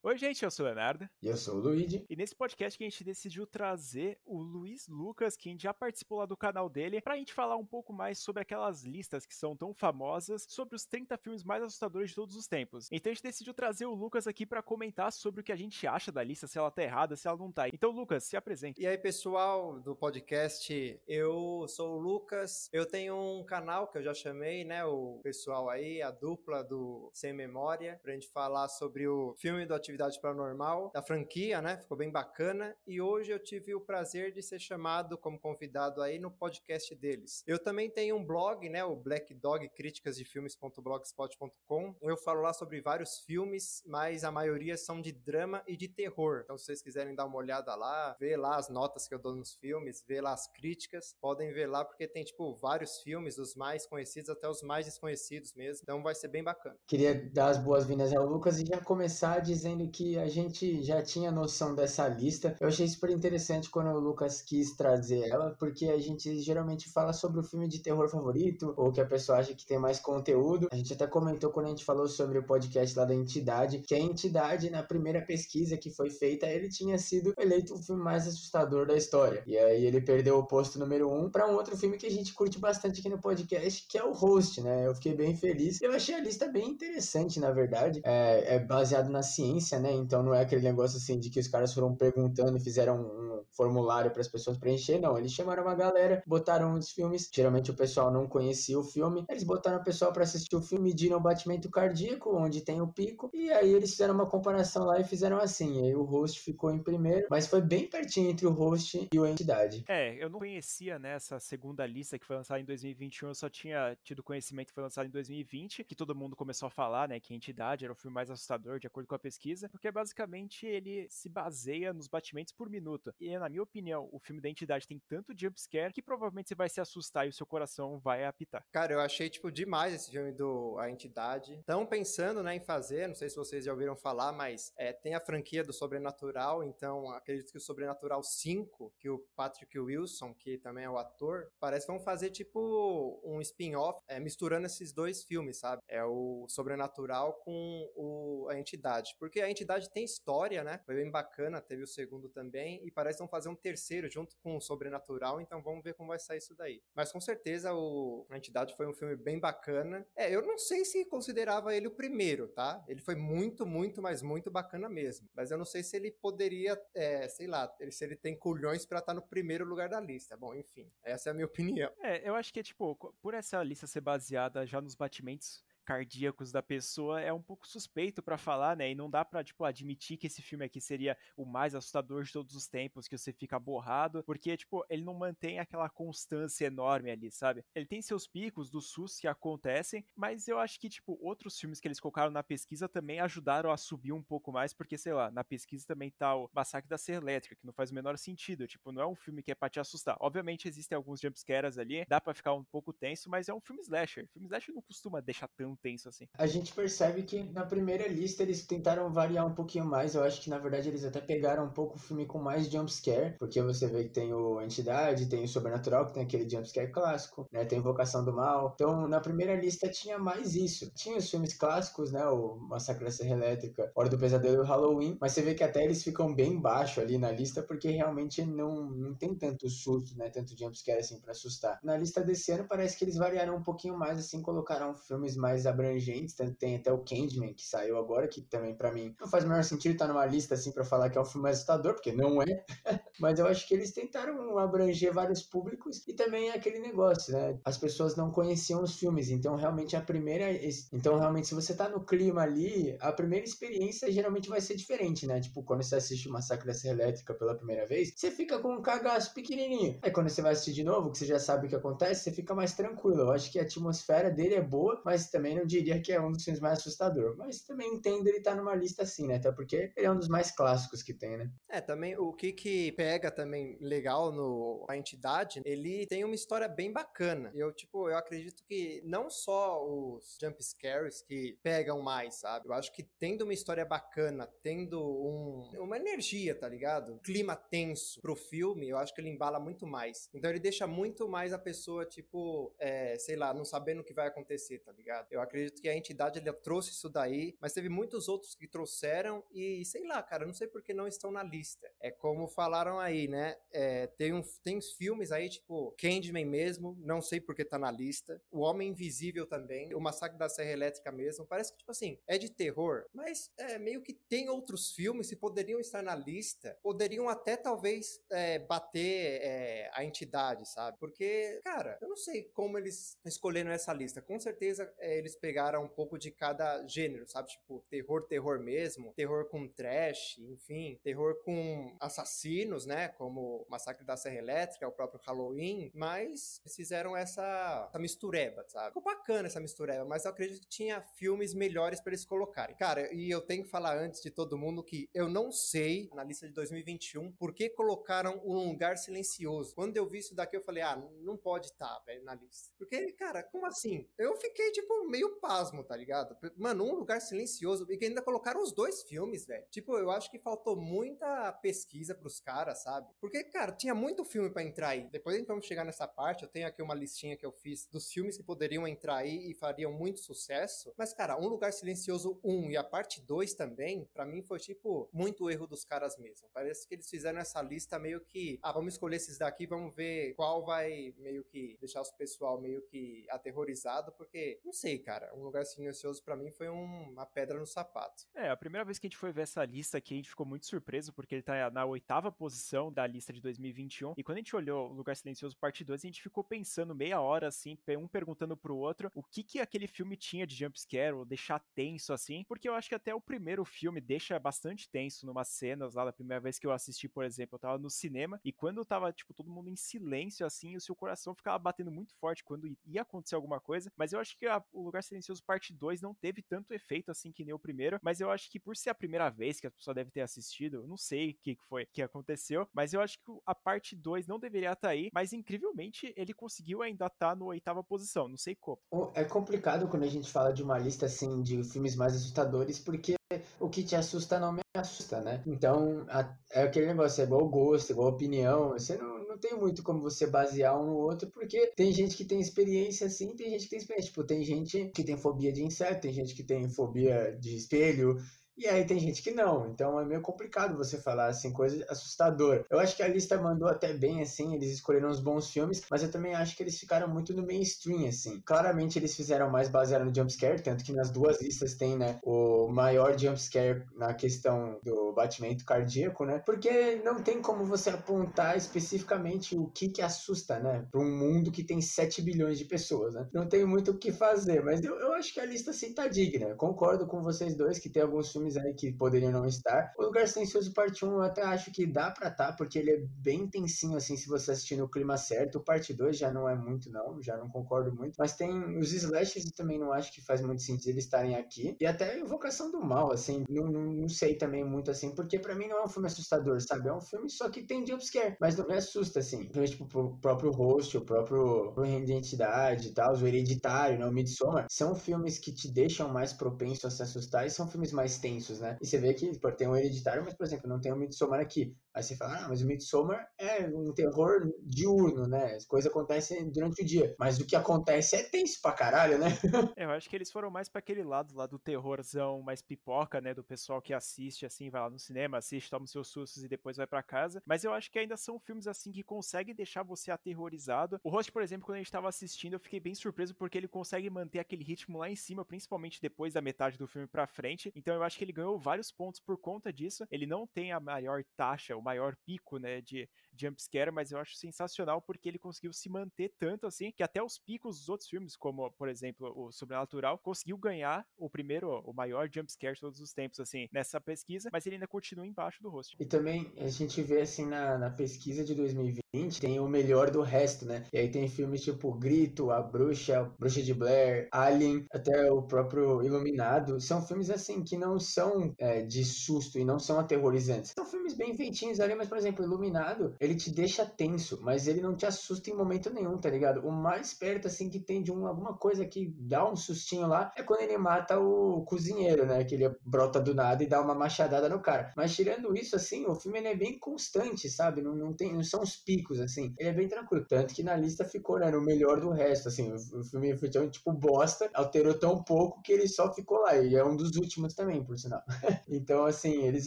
Oi, gente, eu sou o Leonardo. E eu sou o Luigi. E nesse podcast que a gente decidiu trazer o Luiz Lucas, que já participou lá do canal dele, pra gente falar um pouco mais sobre aquelas listas que são tão famosas, sobre os 30 filmes mais assustadores de todos os tempos. Então a gente decidiu trazer o Lucas aqui para comentar sobre o que a gente acha da lista, se ela tá errada, se ela não tá. Então, Lucas, se apresente. E aí, pessoal do podcast, eu sou o Lucas. Eu tenho um canal que eu já chamei, né? O pessoal aí, a dupla do Sem Memória, pra gente falar sobre o filme do Atividade Paranormal, da franquia, né? Ficou bem bacana. E hoje eu tive o prazer de ser chamado como convidado aí no podcast deles. Eu também tenho um blog, né? O Black Dog Críticas de Filmes.blogspot.com. Eu falo lá sobre vários filmes, mas a maioria são de drama e de terror. Então, se vocês quiserem dar uma olhada lá, ver lá as notas que eu dou nos filmes, ver lá as críticas, podem ver lá, porque tem, tipo, vários filmes, dos mais conhecidos até os mais desconhecidos mesmo. Então, vai ser bem bacana. Queria dar as boas-vindas ao Lucas e já começar dizendo que a gente já tinha noção dessa lista. Eu achei super interessante quando o Lucas quis trazer ela, porque a gente geralmente fala sobre o filme de terror favorito, ou que a pessoa acha que tem mais conteúdo. A gente até comentou quando a gente falou sobre o podcast lá da Entidade, que a Entidade, na primeira pesquisa que foi feita, ele tinha sido eleito o filme mais assustador da história. E aí ele perdeu o posto número um para um outro filme que a gente curte bastante aqui no podcast, que é o Host, né? Eu fiquei bem feliz. Eu achei a lista bem interessante, na verdade. É, é baseado na ciência né? Então não é aquele negócio assim de que os caras foram perguntando e fizeram um formulário para as pessoas preencher, não. Eles chamaram uma galera, botaram uns filmes. Geralmente o pessoal não conhecia o filme. Eles botaram o pessoal para assistir o filme, mediram o batimento cardíaco, onde tem o pico. E aí eles fizeram uma comparação lá e fizeram assim. E aí o host ficou em primeiro, mas foi bem pertinho entre o host e o entidade. É, eu não conhecia né, essa segunda lista que foi lançada em 2021. Eu só tinha tido conhecimento que foi lançado em 2020, que todo mundo começou a falar, né, que a entidade era o filme mais assustador de acordo com a pesquisa, porque basicamente ele se baseia nos batimentos por minuto. E na minha opinião, o filme da entidade tem tanto jumpscare que provavelmente você vai se assustar e o seu coração vai apitar. Cara, eu achei, tipo, demais esse filme do A Entidade. Estão pensando, né, em fazer, não sei se vocês já ouviram falar, mas é, tem a franquia do Sobrenatural, então acredito que o Sobrenatural 5, que o Patrick Wilson, que também é o ator, parece que vão fazer, tipo, um spin-off, é, misturando esses dois filmes, sabe? É o Sobrenatural com o A Entidade. Porque a entidade tem história, né? Foi bem bacana, teve o segundo também, e parece vão fazer um terceiro junto com o Sobrenatural, então vamos ver como vai sair isso daí. Mas com certeza o a entidade foi um filme bem bacana. É, eu não sei se considerava ele o primeiro, tá? Ele foi muito, muito, mas muito bacana mesmo. Mas eu não sei se ele poderia, é, sei lá, se ele tem culhões para estar tá no primeiro lugar da lista. Bom, enfim, essa é a minha opinião. É, eu acho que é tipo, por essa lista ser baseada já nos batimentos cardíacos da pessoa é um pouco suspeito para falar, né? E não dá para tipo admitir que esse filme aqui seria o mais assustador de todos os tempos, que você fica borrado, porque tipo, ele não mantém aquela constância enorme ali, sabe? Ele tem seus picos dos sustos que acontecem, mas eu acho que tipo outros filmes que eles colocaram na pesquisa também ajudaram a subir um pouco mais, porque sei lá, na pesquisa também tá o Massacre da Serra Elétrica, que não faz o menor sentido, tipo, não é um filme que é para te assustar. Obviamente existem alguns jumpscares ali, dá para ficar um pouco tenso, mas é um filme slasher. Filme slasher não costuma deixar tão assim. A gente percebe que na primeira lista eles tentaram variar um pouquinho mais. Eu acho que na verdade eles até pegaram um pouco o filme com mais jumpscare, porque você vê que tem o Entidade, tem o Sobrenatural, que tem aquele jumpscare clássico, né? Tem Invocação do Mal. Então na primeira lista tinha mais isso. Tinha os filmes clássicos, né? O Massacre da Serra Elétrica, Hora do Pesadelo e o Halloween, mas você vê que até eles ficam bem baixo ali na lista, porque realmente não, não tem tanto susto, né? Tanto jumpscare assim para assustar. Na lista desse ano parece que eles variaram um pouquinho mais, assim, colocaram filmes mais abrangentes tem até o Candyman que saiu agora, que também para mim não faz o menor sentido estar tá numa lista assim para falar que é um filme assustador, porque não é. Mas eu acho que eles tentaram abranger vários públicos e também é aquele negócio, né? As pessoas não conheciam os filmes, então realmente a primeira, então realmente se você tá no clima ali, a primeira experiência geralmente vai ser diferente, né? Tipo, quando você assiste o Massacre da Serra Elétrica pela primeira vez, você fica com um cagaço pequenininho. Aí quando você vai assistir de novo, que você já sabe o que acontece, você fica mais tranquilo. Eu acho que a atmosfera dele é boa, mas também não diria que é um dos filmes mais assustadores. Mas também entendo ele estar tá numa lista assim, né? Até porque ele é um dos mais clássicos que tem, né? É, também o que que pega também legal no a entidade, ele tem uma história bem bacana. Eu, tipo, eu acredito que não só os jump scares que pegam mais, sabe? Eu acho que tendo uma história bacana, tendo um, uma energia, tá ligado? Um clima tenso pro filme, eu acho que ele embala muito mais. Então ele deixa muito mais a pessoa, tipo, é, sei lá, não sabendo o que vai acontecer, tá ligado? Eu acredito que a entidade ele trouxe isso daí, mas teve muitos outros que trouxeram e sei lá, cara, não sei por que não estão na lista. É como falaram aí, né? É, tem, um, tem filmes aí, tipo Candyman mesmo, não sei por que tá na lista. O Homem Invisível também, o Massacre da Serra Elétrica mesmo. Parece que, tipo assim, é de terror, mas é meio que tem outros filmes que poderiam estar na lista, poderiam até talvez é, bater é, a entidade, sabe? Porque, cara, eu não sei como eles escolheram essa lista. Com certeza é, eles pegaram um pouco de cada gênero, sabe? Tipo, terror, terror mesmo, terror com trash, enfim, terror com assassinos, né? Como Massacre da Serra Elétrica, o próprio Halloween, mas fizeram essa, essa mistureba, sabe? Ficou bacana essa mistureba, mas eu acredito que tinha filmes melhores para eles colocarem. Cara, e eu tenho que falar antes de todo mundo que eu não sei, na lista de 2021, por que colocaram Um Lugar Silencioso. Quando eu vi isso daqui, eu falei, ah, não pode estar, tá, velho, na lista. Porque, cara, como assim? Eu fiquei, tipo, meio pasmo, tá ligado? Mano, Um Lugar Silencioso, e que ainda colocaram os dois filmes, velho. Tipo, eu acho que faltou muita pesquisa pros caras, sabe? Porque, cara, tinha muito filme para entrar aí. Depois a gente vamos chegar nessa parte, eu tenho aqui uma listinha que eu fiz dos filmes que poderiam entrar aí e fariam muito sucesso. Mas, cara, Um Lugar Silencioso 1 e a parte 2 também, para mim foi tipo muito erro dos caras mesmo. Parece que eles fizeram essa lista meio que, ah, vamos escolher esses daqui, vamos ver qual vai meio que deixar o pessoal meio que aterrorizado, porque não sei, cara, Um Lugar Silencioso para mim foi um, uma pedra no sapato. É, a primeira vez que a gente foi ver essa lista aqui, a gente ficou muito surpreso porque ele tá na oitava posição da lista de 2021. E quando a gente olhou O Lugar Silencioso parte 2, a gente ficou pensando meia hora assim, um perguntando pro outro o que que aquele filme tinha de jumpscare ou deixar tenso assim, porque eu acho que até o primeiro filme deixa bastante tenso numas cenas lá da primeira vez que eu assisti, por exemplo, eu tava no cinema e quando tava tipo todo mundo em silêncio assim, o seu coração ficava batendo muito forte quando ia acontecer alguma coisa, mas eu acho que a, o Lugar Silencioso parte 2 não teve tanto efeito assim que nem o primeiro, mas eu acho que por ser a primeira vez que a pessoa deve ter assistido, não sei o que foi que aconteceu, mas eu acho que a parte 2 não deveria estar tá aí, mas incrivelmente ele conseguiu ainda estar tá no oitava posição, não sei como. É complicado quando a gente fala de uma lista assim de filmes mais assustadores, porque o que te assusta não me assusta, né? Então, a, é aquele negócio, é igual gosto, igual opinião, você não, não tem muito como você basear um no outro, porque tem gente que tem experiência assim, tem gente que tem experiência, tipo, tem gente que tem fobia de inseto, tem gente que tem fobia de espelho, e aí tem gente que não, então é meio complicado você falar assim, coisa assustadora. Eu acho que a lista mandou até bem, assim, eles escolheram os bons filmes, mas eu também acho que eles ficaram muito no mainstream, assim. Claramente eles fizeram mais baseado no jumpscare, tanto que nas duas listas tem, né, o maior jumpscare na questão do batimento cardíaco, né? Porque não tem como você apontar especificamente o que que assusta, né? Para um mundo que tem 7 bilhões de pessoas, né? Não tem muito o que fazer, mas eu, eu acho que a lista sim tá digna. Concordo com vocês dois que tem alguns filmes filmes aí que poderiam não estar. O Lugar Silencioso Parte 1 eu até acho que dá pra tá, porque ele é bem intensinho, assim, se você assistir no clima certo. O Parte 2 já não é muito, não, já não concordo muito. Mas tem os slashes também não acho que faz muito sentido eles estarem aqui. E até Invocação do Mal, assim, não, não, não sei também muito, assim, porque pra mim não é um filme assustador, sabe? É um filme só que tem jumpscare, mas não me assusta, assim. Tipo, o próprio host, o próprio Identidade e tal, o Hereditário, né, o Midsommar, são filmes que te deixam mais propenso a se assustar e são filmes mais tensos né? E você vê que pode ter um hereditário, mas, por exemplo, não tem um Midsommar aqui. Aí você fala, ah, mas o Midsommar é um terror diurno, né? As coisas acontecem durante o dia. Mas o que acontece é tenso pra caralho, né? É, eu acho que eles foram mais para aquele lado lá do terrorzão mais pipoca, né? Do pessoal que assiste, assim, vai lá no cinema, assiste, toma seus sustos e depois vai para casa. Mas eu acho que ainda são filmes, assim, que conseguem deixar você aterrorizado. O Host, por exemplo, quando a gente tava assistindo, eu fiquei bem surpreso porque ele consegue manter aquele ritmo lá em cima, principalmente depois da metade do filme pra frente. Então eu acho que ele ganhou vários pontos por conta disso. Ele não tem a maior taxa, o maior pico, né, de jumpscare, mas eu acho sensacional porque ele conseguiu se manter tanto assim que até os picos dos outros filmes, como por exemplo o Sobrenatural, conseguiu ganhar o primeiro, o maior jumpscare de todos os tempos, assim, nessa pesquisa, mas ele ainda continua embaixo do rosto. E também a gente vê assim na, na pesquisa de 2020 2020 tem o melhor do resto, né? E aí tem filmes tipo Grito, A Bruxa, Bruxa de Blair, Alien, até o próprio Iluminado. São filmes assim que não são é, de susto e não são aterrorizantes. São filmes bem feitinhos ali, mas por exemplo, Iluminado, ele te deixa tenso, mas ele não te assusta em momento nenhum, tá ligado? O mais perto assim que tem de um, alguma coisa que dá um sustinho lá é quando ele mata o cozinheiro, né? Que ele brota do nada e dá uma machadada no cara. Mas tirando isso, assim, o filme é bem constante, sabe? Não, não, tem, não são os picos, assim. Ele é bem tranquilo. Tanto que na lista ficou, né, no melhor do resto, assim. O, filme foi tão, tipo, bosta, alterou tão pouco que ele só ficou lá. E é um dos últimos também, por sinal. então, assim, eles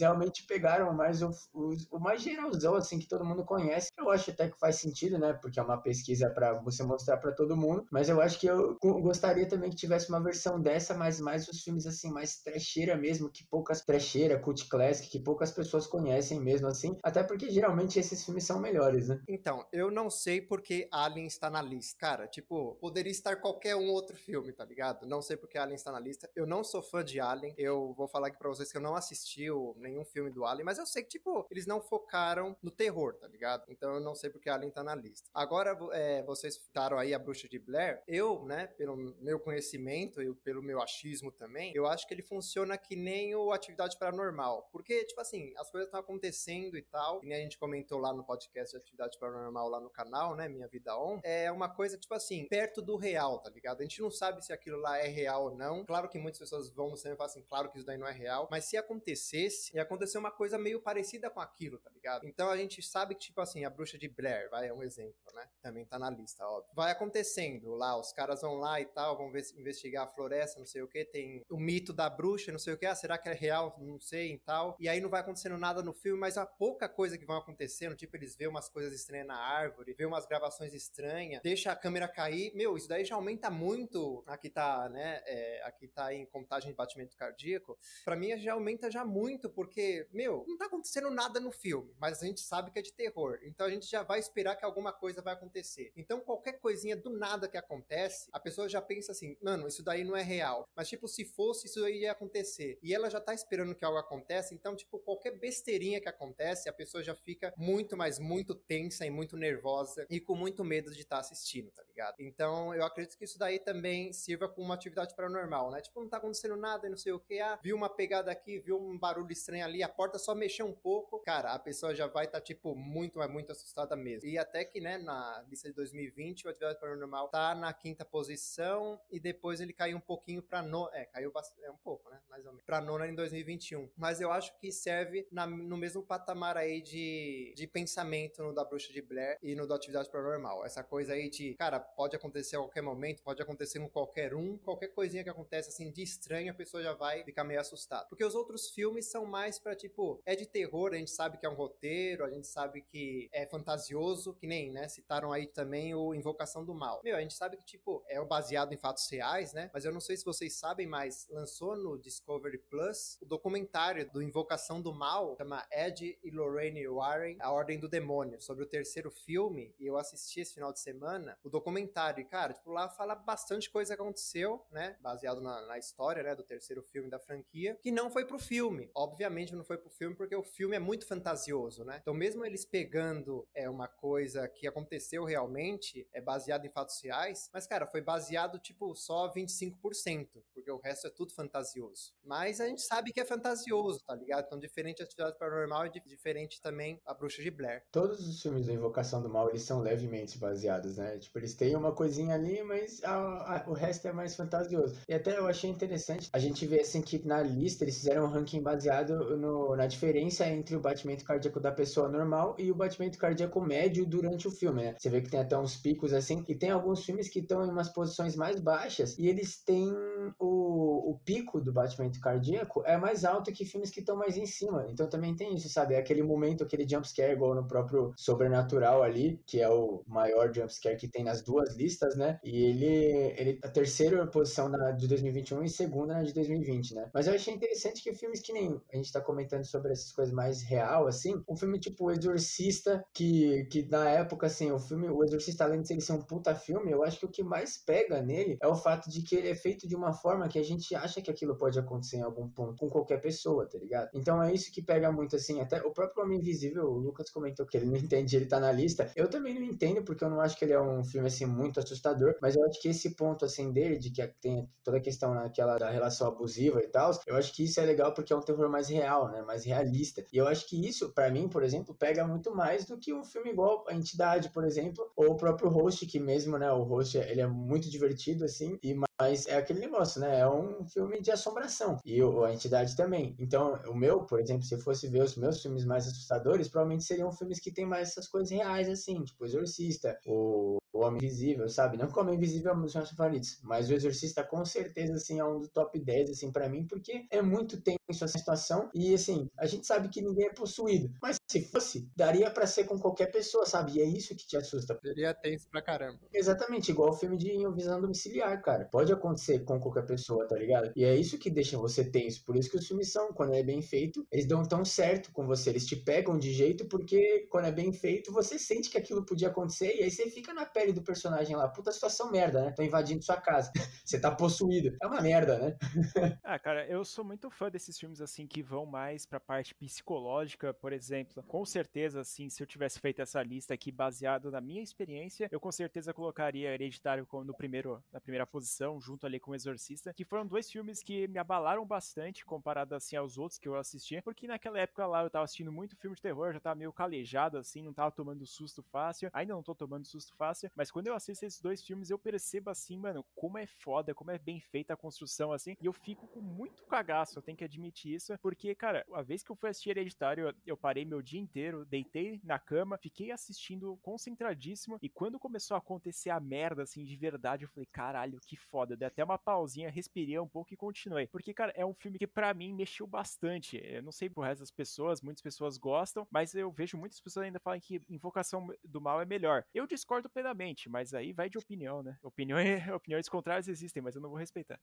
realmente pegaram mais o, o, o, mais geralzão, assim, que todo mundo conhece. Eu acho até que faz sentido, né? Porque é uma pesquisa para você mostrar para todo mundo. Mas eu acho que eu gostaria também que tivesse uma versão dessa, mas mais os filmes, assim, mais trecheira mesmo, que poucas trecheira, cult classic, que poucas pessoas conhecem mesmo, assim. Até porque geralmente esses filmes são melhores, né? Então, eu não sei porque Alien está na lista. Cara, tipo, poderia estar qualquer um outro filme, tá ligado? Não sei porque Alien está na lista. Eu não sou fã de Alien. Eu vou falar aqui pra vocês que eu não assisti nenhum filme do Alien, mas eu sei que, tipo, eles não focaram no terror, tá ligado? Então eu não sei porque Alien tá na lista. Agora, é, vocês citaram aí a Bruxa de Blair. Eu, né, pelo meu conhecimento e pelo meu achismo também, eu acho que ele funciona que nem o Atividade Paranormal. Porque, tipo assim, as coisas estão acontecendo e tal, e nem a gente comentou lá no podcast de Atividade Paranormal lá no canal, né, Minha Vida On, é uma coisa, tipo assim, perto do real, tá ligado? A gente não sabe se aquilo lá é real ou não. Claro que muitas pessoas vão no cinema e falam assim, claro que isso daí não é real, mas se acontecesse, ia acontecer uma coisa meio parecida com aquilo, tá ligado? Então a gente sabe que, tipo assim, a bruxa de Blair, vai, é um exemplo, né? Também tá na lista, óbvio. Vai acontecendo lá, os caras vão lá e tal, vão ver, investigar a floresta, não sei o que, tem o mito da bruxa, não sei o que, ah, será que é real? Não sei e tal. E aí não vai acontecendo nada no filme, mas a pouca coisa que vão acontecendo, tipo, eles vê umas coisas estranhas na árvore, vê umas gravações estranhas, deixa a câmera cair, meu, isso daí já aumenta muito. Aqui tá, né? É, aqui tá em contagem de batimento cardíaco. Para mim já aumenta já muito, porque, meu, não tá acontecendo nada no filme, mas a gente sabe que é de terror. Então a gente já vai esperar que alguma coisa vai acontecer. Então qualquer coisinha do nada que acontece, a pessoa já pensa assim, mano, isso daí não é real. Mas tipo, se fosse, isso aí ia acontecer. E ela já tá esperando que algo aconteça, então tipo, qualquer besteirinha que acontece, a pessoa já fica muito, mas muito tensa e muito nervosa e com muito medo de estar tá assistindo, tá ligado? Então eu acredito que isso daí também sirva como uma atividade paranormal, né? Tipo, não tá acontecendo nada não sei o que, ah, viu uma pegada aqui, viu um barulho estranho ali, a porta só mexeu um pouco, cara, a pessoa já vai estar, tá, tipo, muito, mas muito assustada mesmo. E até que, né, na lista de 2020, o atividade paranormal tá na quinta posição e depois ele caiu um pouquinho pra nona, é, caiu bastante, é um pouco, né, mais ou menos, pra nona em 2021. Mas eu acho que serve na, no mesmo patamar aí de, de pensamento no da Bruxa de Blair e no da atividade paranormal. Essa coisa aí de, cara, pode acontecer a qualquer momento, pode acontecer com qualquer um, qualquer coisinha que acontece assim de estranho, a pessoa já vai ficar meio assustada. Porque os outros filmes são mais para tipo, é de terror, a gente sabe que é um roteiro, a gente sabe que é fantasioso, que nem, né, citaram aí também o Invocação do Mal. Meu, a gente sabe que tipo, é baseado em fatos reais, né? Mas eu não sei se vocês sabem, mas lançou no Discovery Plus o documentário do Invocação do Mal, chama Ed e Lorraine Warren, A Ordem do Demônio, sobre o terceiro filme, e eu assisti esse final de semana, o documentário, e cara, tipo, lá fala bastante coisa que aconteceu, né, baseado na, na história, né, do terceiro filme da franquia, que não foi pro filme. Obviamente não foi pro filme porque o filme é muito fantasioso, né? Então mesmo eles pegando é uma coisa que aconteceu realmente, é baseado em fatos reais, mas cara, foi baseado tipo só 25%, porque o resto é tudo fantasioso. Mas a gente sabe que é fantasioso, tá ligado? Então diferente atividade paranormal e diferente também a Bruxa de Blair. Todos os filmes da Invocação do Mal, eles são levemente baseados, né? Tipo, eles têm uma coisinha ali, mas a, a, o resto é mais fantasioso. E até eu achei interessante a gente ver assim que na lista eles fizeram um ranking baseado no, na diferença entre o batimento cardíaco da pessoa normal e o batimento cardíaco médio durante o filme, né? Você vê que tem até uns picos assim, e tem alguns filmes que estão em umas posições mais baixas e eles têm o, o pico do batimento cardíaco é mais alto que filmes que estão mais em cima. Então também tem isso, sabe? É aquele momento, aquele jumpscare, igual no próprio Sobrenatural ali, que é o maior jumpscare que tem nas duas listas, né? E ele, ele a terceira posição na, de 2021 e segunda na de 2020, né? Mas eu achei interessante que filmes que nem a gente tá comentando sobre essas coisas mais real, assim, um filme tipo O Exorcista, que, que na época, assim, o filme, O Exorcista, além de ser um puta filme, eu acho que o que mais pega nele é o fato de que ele é feito de uma forma que a gente acha que aquilo pode acontecer em algum ponto com qualquer pessoa, tá ligado? Então é isso que pega muito, assim, até o próprio Homem Invisível, o Lucas comentou que ele não entende de ele tá na lista. Eu também não entendo, porque eu não acho que ele é um filme, assim, muito assustador, mas eu acho que esse ponto, assim, dele, de que tem toda a questão naquela da relação abusiva e tal, eu acho que isso é legal porque é um terror mais real, né, mais realista. E eu acho que isso, para mim, por exemplo, pega muito mais do que um filme igual A Entidade, por exemplo, ou o próprio Host, que mesmo, né, o Host, ele é muito divertido, assim, e mas é aquele negócio, né, é um filme de assombração, e a Entidade também. Então, o meu, por exemplo, se fosse ver os meus filmes mais assustadores, provavelmente seriam filmes que tem mais essas coisas reais, assim, tipo Exorcista, o o Homem Invisível, sabe? Não que o Homem Invisível é um dos meus favoritos, mas o Exorcista com certeza, assim, é um do top 10, assim, para mim, porque é muito tenso essa situação e, assim, a gente sabe que ninguém é possuído, mas se fosse, daria para ser com qualquer pessoa, sabe? E é isso que te assusta. Seria tenso pra caramba. Exatamente, igual o filme de visão domiciliar, cara. Pode acontecer com qualquer pessoa, tá ligado? E é isso que deixa você tenso, por isso que os filmes são, quando é bem feito, eles dão tão certo com você, eles te pegam de jeito, porque quando é bem feito, você sente que aquilo podia acontecer e aí você fica na pele do personagem lá. Puta situação merda, né? Tô invadindo sua casa. Você tá possuído. É uma merda, né? ah, cara, eu sou muito fã desses filmes assim que vão mais pra parte psicológica, por exemplo. Com certeza, assim, se eu tivesse feito essa lista aqui baseado na minha experiência, eu com certeza colocaria Hereditário no primeiro, na primeira posição, junto ali com o Exorcista, que foram dois filmes que me abalaram bastante comparado assim aos outros que eu assisti, porque naquela época lá eu tava assistindo muito filme de terror, já tava meio calejado assim, não tava tomando susto fácil. Ainda não tô tomando susto fácil, mas quando eu assisto esses dois filmes, eu percebo assim, mano, como é foda, como é bem feita a construção, assim, e eu fico com muito cagaço, eu tenho que admitir isso, porque, cara, a vez que eu fui assistir Hereditário, eu parei meu dia inteiro, deitei na cama, fiquei assistindo concentradíssimo, e quando começou a acontecer a merda, assim, de verdade, eu falei, caralho, que foda, dei até uma pausinha, respirei um pouco e continuei. Porque, cara, é um filme que para mim mexeu bastante. Eu não sei pro resto das pessoas, muitas pessoas gostam, mas eu vejo muitas pessoas ainda falam que Invocação do Mal é melhor. Eu discordo plenamente, mas aí vai de opinião, né? Opiniões, opiniões contrárias existem, mas eu não vou respeitar.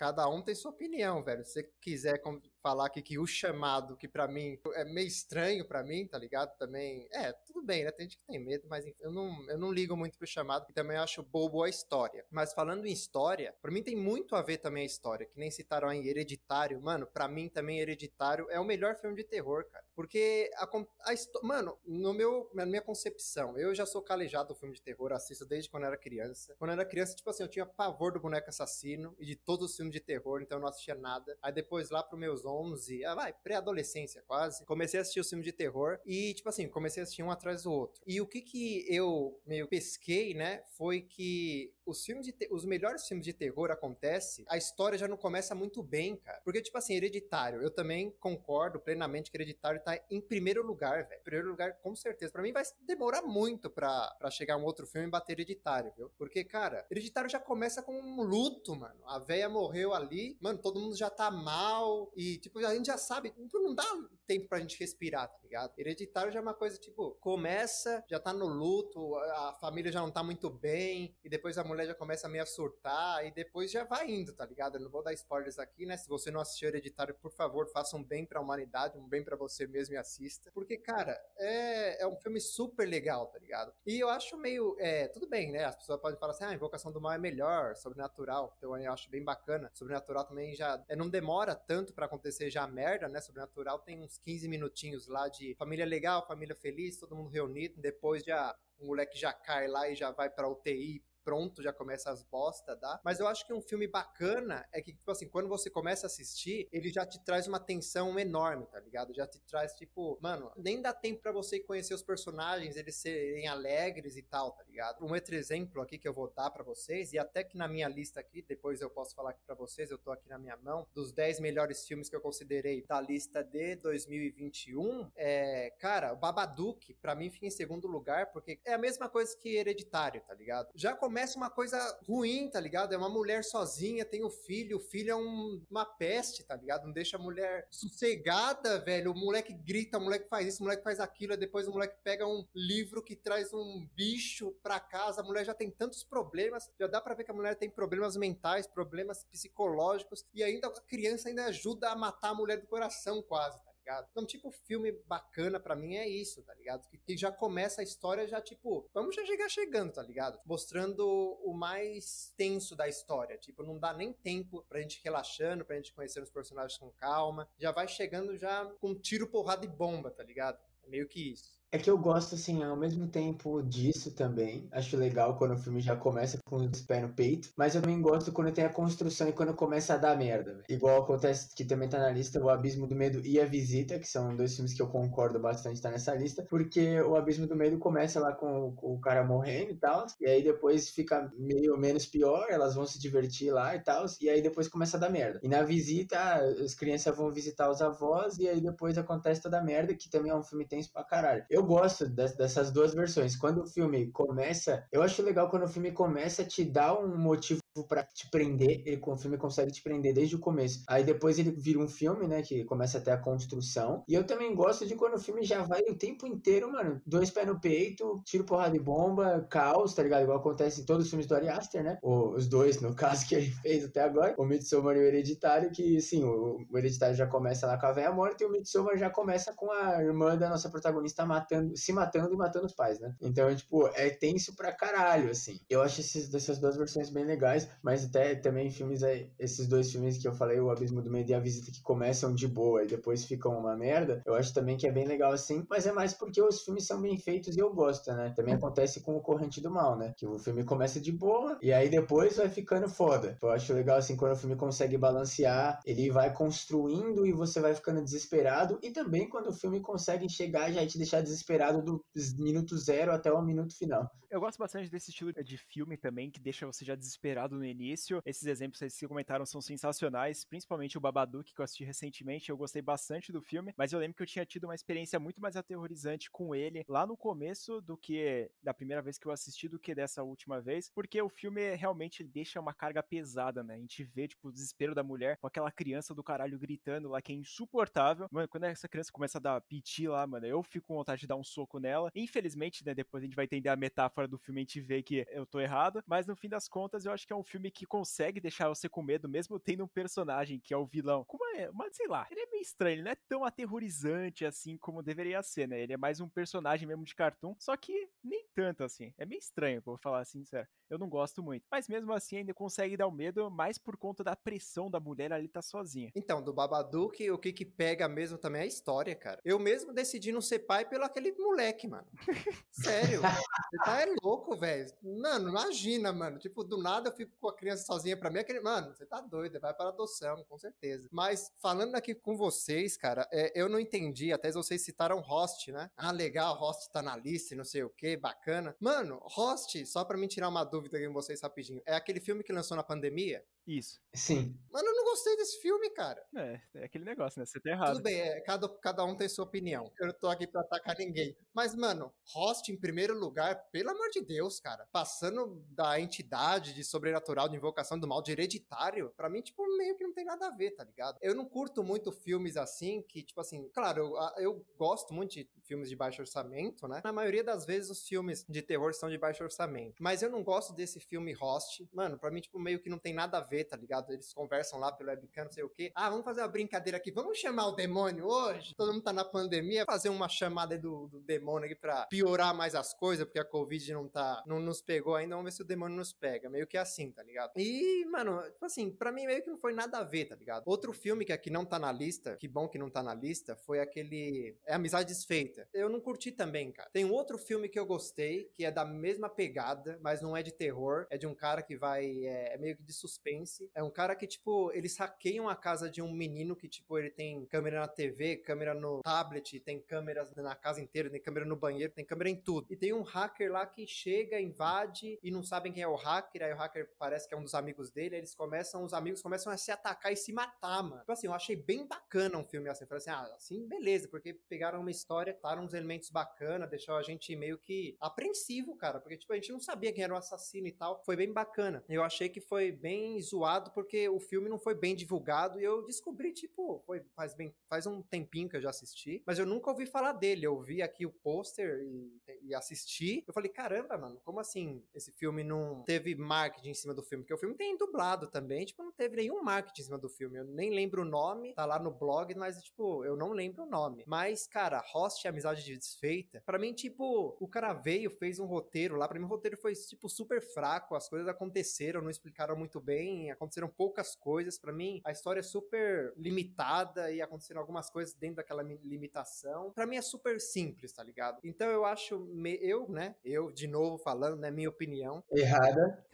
Cada um tem sua opinião, velho. Se você quiser falar aqui que o chamado, que para mim é meio estranho para mim, tá ligado? Também, é, tudo bem, né? Tem gente que tem medo, mas eu não, eu não ligo muito pro chamado, e também acho bobo a história. Mas falando em história, para mim tem muito a ver também a história, que nem citaram aí Hereditário, mano, para mim também Hereditário é o melhor filme de terror, cara. Porque a, a mano, no meu, na minha concepção, eu já sou calejado do filme de terror, assisto desde quando eu era criança. Quando eu era criança, tipo assim, eu tinha pavor do boneco assassino e de todos os filmes de terror, então eu não assistia nada. Aí depois lá pro meus 11, ah, vai, pré-adolescência quase, comecei a assistir o filme de terror e, tipo assim, comecei a assistir um atrás do outro. E o que que eu meio pesquei, né, foi que os filmes de os melhores filmes de terror acontece, a história já não começa muito bem, cara. Porque, tipo assim, Hereditário, eu também concordo plenamente que Hereditário tá em primeiro lugar, velho. Primeiro lugar, com certeza. Para mim vai demorar muito pra, chegar um outro filme e bater Hereditário, viu? Porque, cara, Hereditário já começa com um luto, mano. A véia morreu ali, mano, todo mundo já tá mal e, tipo, a gente já sabe, não dá tempo pra gente respirar, tá ligado? Hereditário já é uma coisa, tipo, começa, já tá no luto, a família já não tá muito bem e depois a mulher já começa meio a surtar e depois já vai indo, tá ligado? Eu não vou dar spoilers aqui, né? Se você não assistiu Hereditário, por favor, faça um bem pra humanidade, um bem para você mesmo e assista. Porque, cara, é, é um filme super legal, tá ligado? E eu acho meio. É, tudo bem, né? As pessoas podem falar assim, ah, Invocação do Mal é melhor, Sobrenatural, então eu acho bem bacana. Sobrenatural também já. É, não demora tanto para acontecer já merda, né? Sobrenatural tem uns 15 minutinhos lá de família legal, família feliz, todo mundo reunido. Depois já o moleque já cai lá e já vai pra UTI pronto, já começa as bosta, dá. Mas eu acho que um filme bacana é que, tipo assim, quando você começa a assistir, ele já te traz uma tensão enorme, tá ligado? Já te traz, tipo, mano, nem dá tempo para você conhecer os personagens, eles serem alegres e tal, tá ligado? Um outro exemplo aqui que eu vou dar para vocês, e até que na minha lista aqui, depois eu posso falar aqui pra vocês, eu tô aqui na minha mão, dos 10 melhores filmes que eu considerei da lista de 2021, é, cara, o Babadook, pra mim, fica em segundo lugar, porque é a mesma coisa que Hereditário, tá ligado? Já começa uma coisa ruim, tá ligado? É uma mulher sozinha, tem o um filho, o filho é um, uma peste, tá ligado? Não deixa a mulher sossegada, velho. O moleque grita, o moleque faz isso, o moleque faz aquilo, depois o moleque pega um livro que traz um bicho pra casa, a mulher já tem tantos problemas, já dá pra ver que a mulher tem problemas mentais, problemas psicológicos, e ainda a criança ainda ajuda a matar a mulher do coração quase, tá ligado? Então, tipo, filme bacana para mim é isso, tá ligado? Que, que, já começa a história já, tipo, vamos já chegar chegando, tá ligado? Mostrando o mais tenso da história. Tipo, não dá nem tempo pra gente relaxando, pra gente conhecer os personagens com calma. Já vai chegando já com tiro, porrada e bomba, tá ligado? É meio que isso. É que eu gosto, assim, ao mesmo tempo disso também. Acho legal quando o filme já começa com os pés no peito. Mas eu também gosto quando tem a construção e quando começa a dar merda. Véio. Igual acontece que também tá na lista O Abismo do Medo e A Visita, que são dois filmes que eu concordo bastante tá nessa lista. Porque o Abismo do Medo começa lá com, o cara morrendo e tal. E aí depois fica meio menos pior, elas vão se divertir lá e tal. E aí depois começa a dar merda. E na visita, as crianças vão visitar os avós. E aí depois acontece toda a merda, que também é um filme tenso pra caralho. Eu eu gosto dessas duas versões. Quando o filme começa, eu acho legal quando o filme começa te dar um motivo para te prender, ele o filme consegue te prender desde o começo. Aí depois ele vira um filme, né, que começa até a construção. E eu também gosto de quando o filme já vai o tempo inteiro, mano, dois pés no peito, tiro porrada de bomba, caos, tá ligado? Igual acontece em todos os filmes do Ari Aster, né? os dois, no caso que ele fez até agora, o Midsommar e o Hereditário, que sim, o, o Hereditário já começa lá com a velha morte e o Midsommar já começa com a irmã da nossa protagonista matando, se matando e matando os pais, né? Então, tipo, é tenso pra caralho, assim. Eu acho esses, essas duas versões bem legais mas até também filmes aí, esses dois filmes que eu falei, O Abismo do Medo e A Visita, que começam de boa e depois ficam uma merda, eu acho também que é bem legal assim, mas é mais porque os filmes são bem feitos e eu gosto, né? Também acontece com o Corrente do Mal, né? Que o filme começa de boa e aí depois vai ficando foda. Eu acho legal assim quando o filme consegue balancear, ele vai construindo e você vai ficando desesperado e também quando o filme consegue chegar já te deixar desesperado do minuto zero até o minuto final. Eu gosto bastante desse estilo de filme também que deixa você já desesperado no início. Esses exemplos que comentaram são sensacionais, principalmente o Babadook, que eu assisti recentemente. Eu gostei bastante do filme, mas eu lembro que eu tinha tido uma experiência muito mais aterrorizante com ele lá no começo do que da primeira vez que eu assisti, do que dessa última vez, porque o filme realmente deixa uma carga pesada, né? A gente vê, tipo, o desespero da mulher com aquela criança do caralho gritando lá, que é insuportável. Mano, quando essa criança começa a dar piti lá, mano, eu fico com vontade de dar um soco nela. Infelizmente, né, depois a gente vai entender a metáfora do filme, a gente vê que eu tô errado, mas no fim das contas, eu acho que é um filme que consegue deixar você com medo, mesmo tendo um personagem que é o vilão. Como é, mas sei lá, ele é meio estranho, ele não é tão aterrorizante assim como deveria ser, né? Ele é mais um personagem mesmo de cartoon, só que nem tanto assim. É meio estranho, vou falar assim, sério. Eu não gosto muito. Mas mesmo assim ainda consegue dar o medo, mais por conta da pressão da mulher ali tá sozinha. Então, do Babadook, o que que pega mesmo também é a história, cara. Eu mesmo decidi não ser pai pelo aquele moleque, mano. Sério. Você tá é louco, velho. Mano, imagina, mano. Tipo, do nada eu fico com a criança sozinha pra mim, aquele, mano, você tá doido, vai para adoção, com certeza. Mas falando aqui com vocês, cara, é, eu não entendi, até vocês citaram Host, né? Ah, legal, Host tá na lista e não sei o que, bacana. Mano, Host, só pra me tirar uma dúvida com vocês rapidinho, é aquele filme que lançou na pandemia? Isso. Sim. Mano, eu não gostei desse filme, cara. É, é aquele negócio, né? Você tá errado. Tudo bem, é, cada, cada um tem sua opinião. Eu não tô aqui pra atacar ninguém. Mas, mano, Host em primeiro lugar, pelo amor de Deus, cara. Passando da entidade de sobrenatural, de invocação do mal, de hereditário, pra mim, tipo, meio que não tem nada a ver, tá ligado? Eu não curto muito filmes assim, que, tipo assim, claro, eu, eu gosto muito de filmes de baixo orçamento, né? Na maioria das vezes os filmes de terror são de baixo orçamento. Mas eu não gosto desse filme Host. Mano, pra mim, tipo, meio que não tem nada a ver, tá ligado? Eles conversam lá pelo webcam, não sei o quê. Ah, vamos fazer uma brincadeira aqui. Vamos chamar o demônio hoje? Todo mundo tá na pandemia. Fazer uma chamada do, do demônio aqui pra piorar mais as coisas, porque a Covid não tá, não nos pegou ainda. Vamos ver se o demônio nos pega. Meio que assim, tá ligado? E, mano, tipo assim, pra mim meio que não foi nada a ver, tá ligado? Outro filme que aqui não tá na lista, que bom que não tá na lista, foi aquele. É Amizade Desfeita. Eu não curti também, cara. Tem um outro filme que eu gostei, que é da mesma pegada, mas não é de terror. É de um cara que vai. É, é meio que de suspense. É um cara que, tipo, eles hackeiam a casa de um menino que, tipo, ele tem câmera na TV, câmera no tablet, tem câmeras na casa inteira, tem câmera no banheiro, tem câmera em tudo. E tem um hacker lá que chega, invade e não sabem quem é o hacker. Aí o hacker parece que é um dos amigos dele. Eles começam, os amigos começam a se atacar e se matar, mano. Tipo assim, eu achei bem bacana um filme assim. Eu falei assim, ah, assim, beleza, porque pegaram uma história, taram uns elementos bacanas, deixou a gente meio que apreensivo, cara, porque, tipo, a gente não sabia quem era o assassino e tal. Foi bem bacana. Eu achei que foi bem zoado porque o filme não foi bem divulgado e eu descobri, tipo, foi faz, bem, faz um tempinho que eu já assisti, mas eu nunca ouvi falar dele. Eu vi aqui o pôster e, e assisti. Eu falei, caramba, mano, como assim esse filme não teve marketing em cima do filme? Porque o filme tem dublado também, tipo, não teve nenhum marketing em cima do filme. Eu nem lembro o nome, tá lá no blog, mas, tipo, eu não lembro o nome. Mas, cara, Host Amizade Desfeita, para mim, tipo, o cara veio, fez um roteiro lá, pra mim o roteiro foi, tipo, super fraco, as coisas aconteceram, não explicaram muito bem, aconteceram poucas coisas. para mim, a história é super limitada e aconteceram algumas coisas dentro daquela limitação. para mim é super simples, tá ligado? Então eu acho, eu, né, eu de novo falando, né, minha opinião. Errada.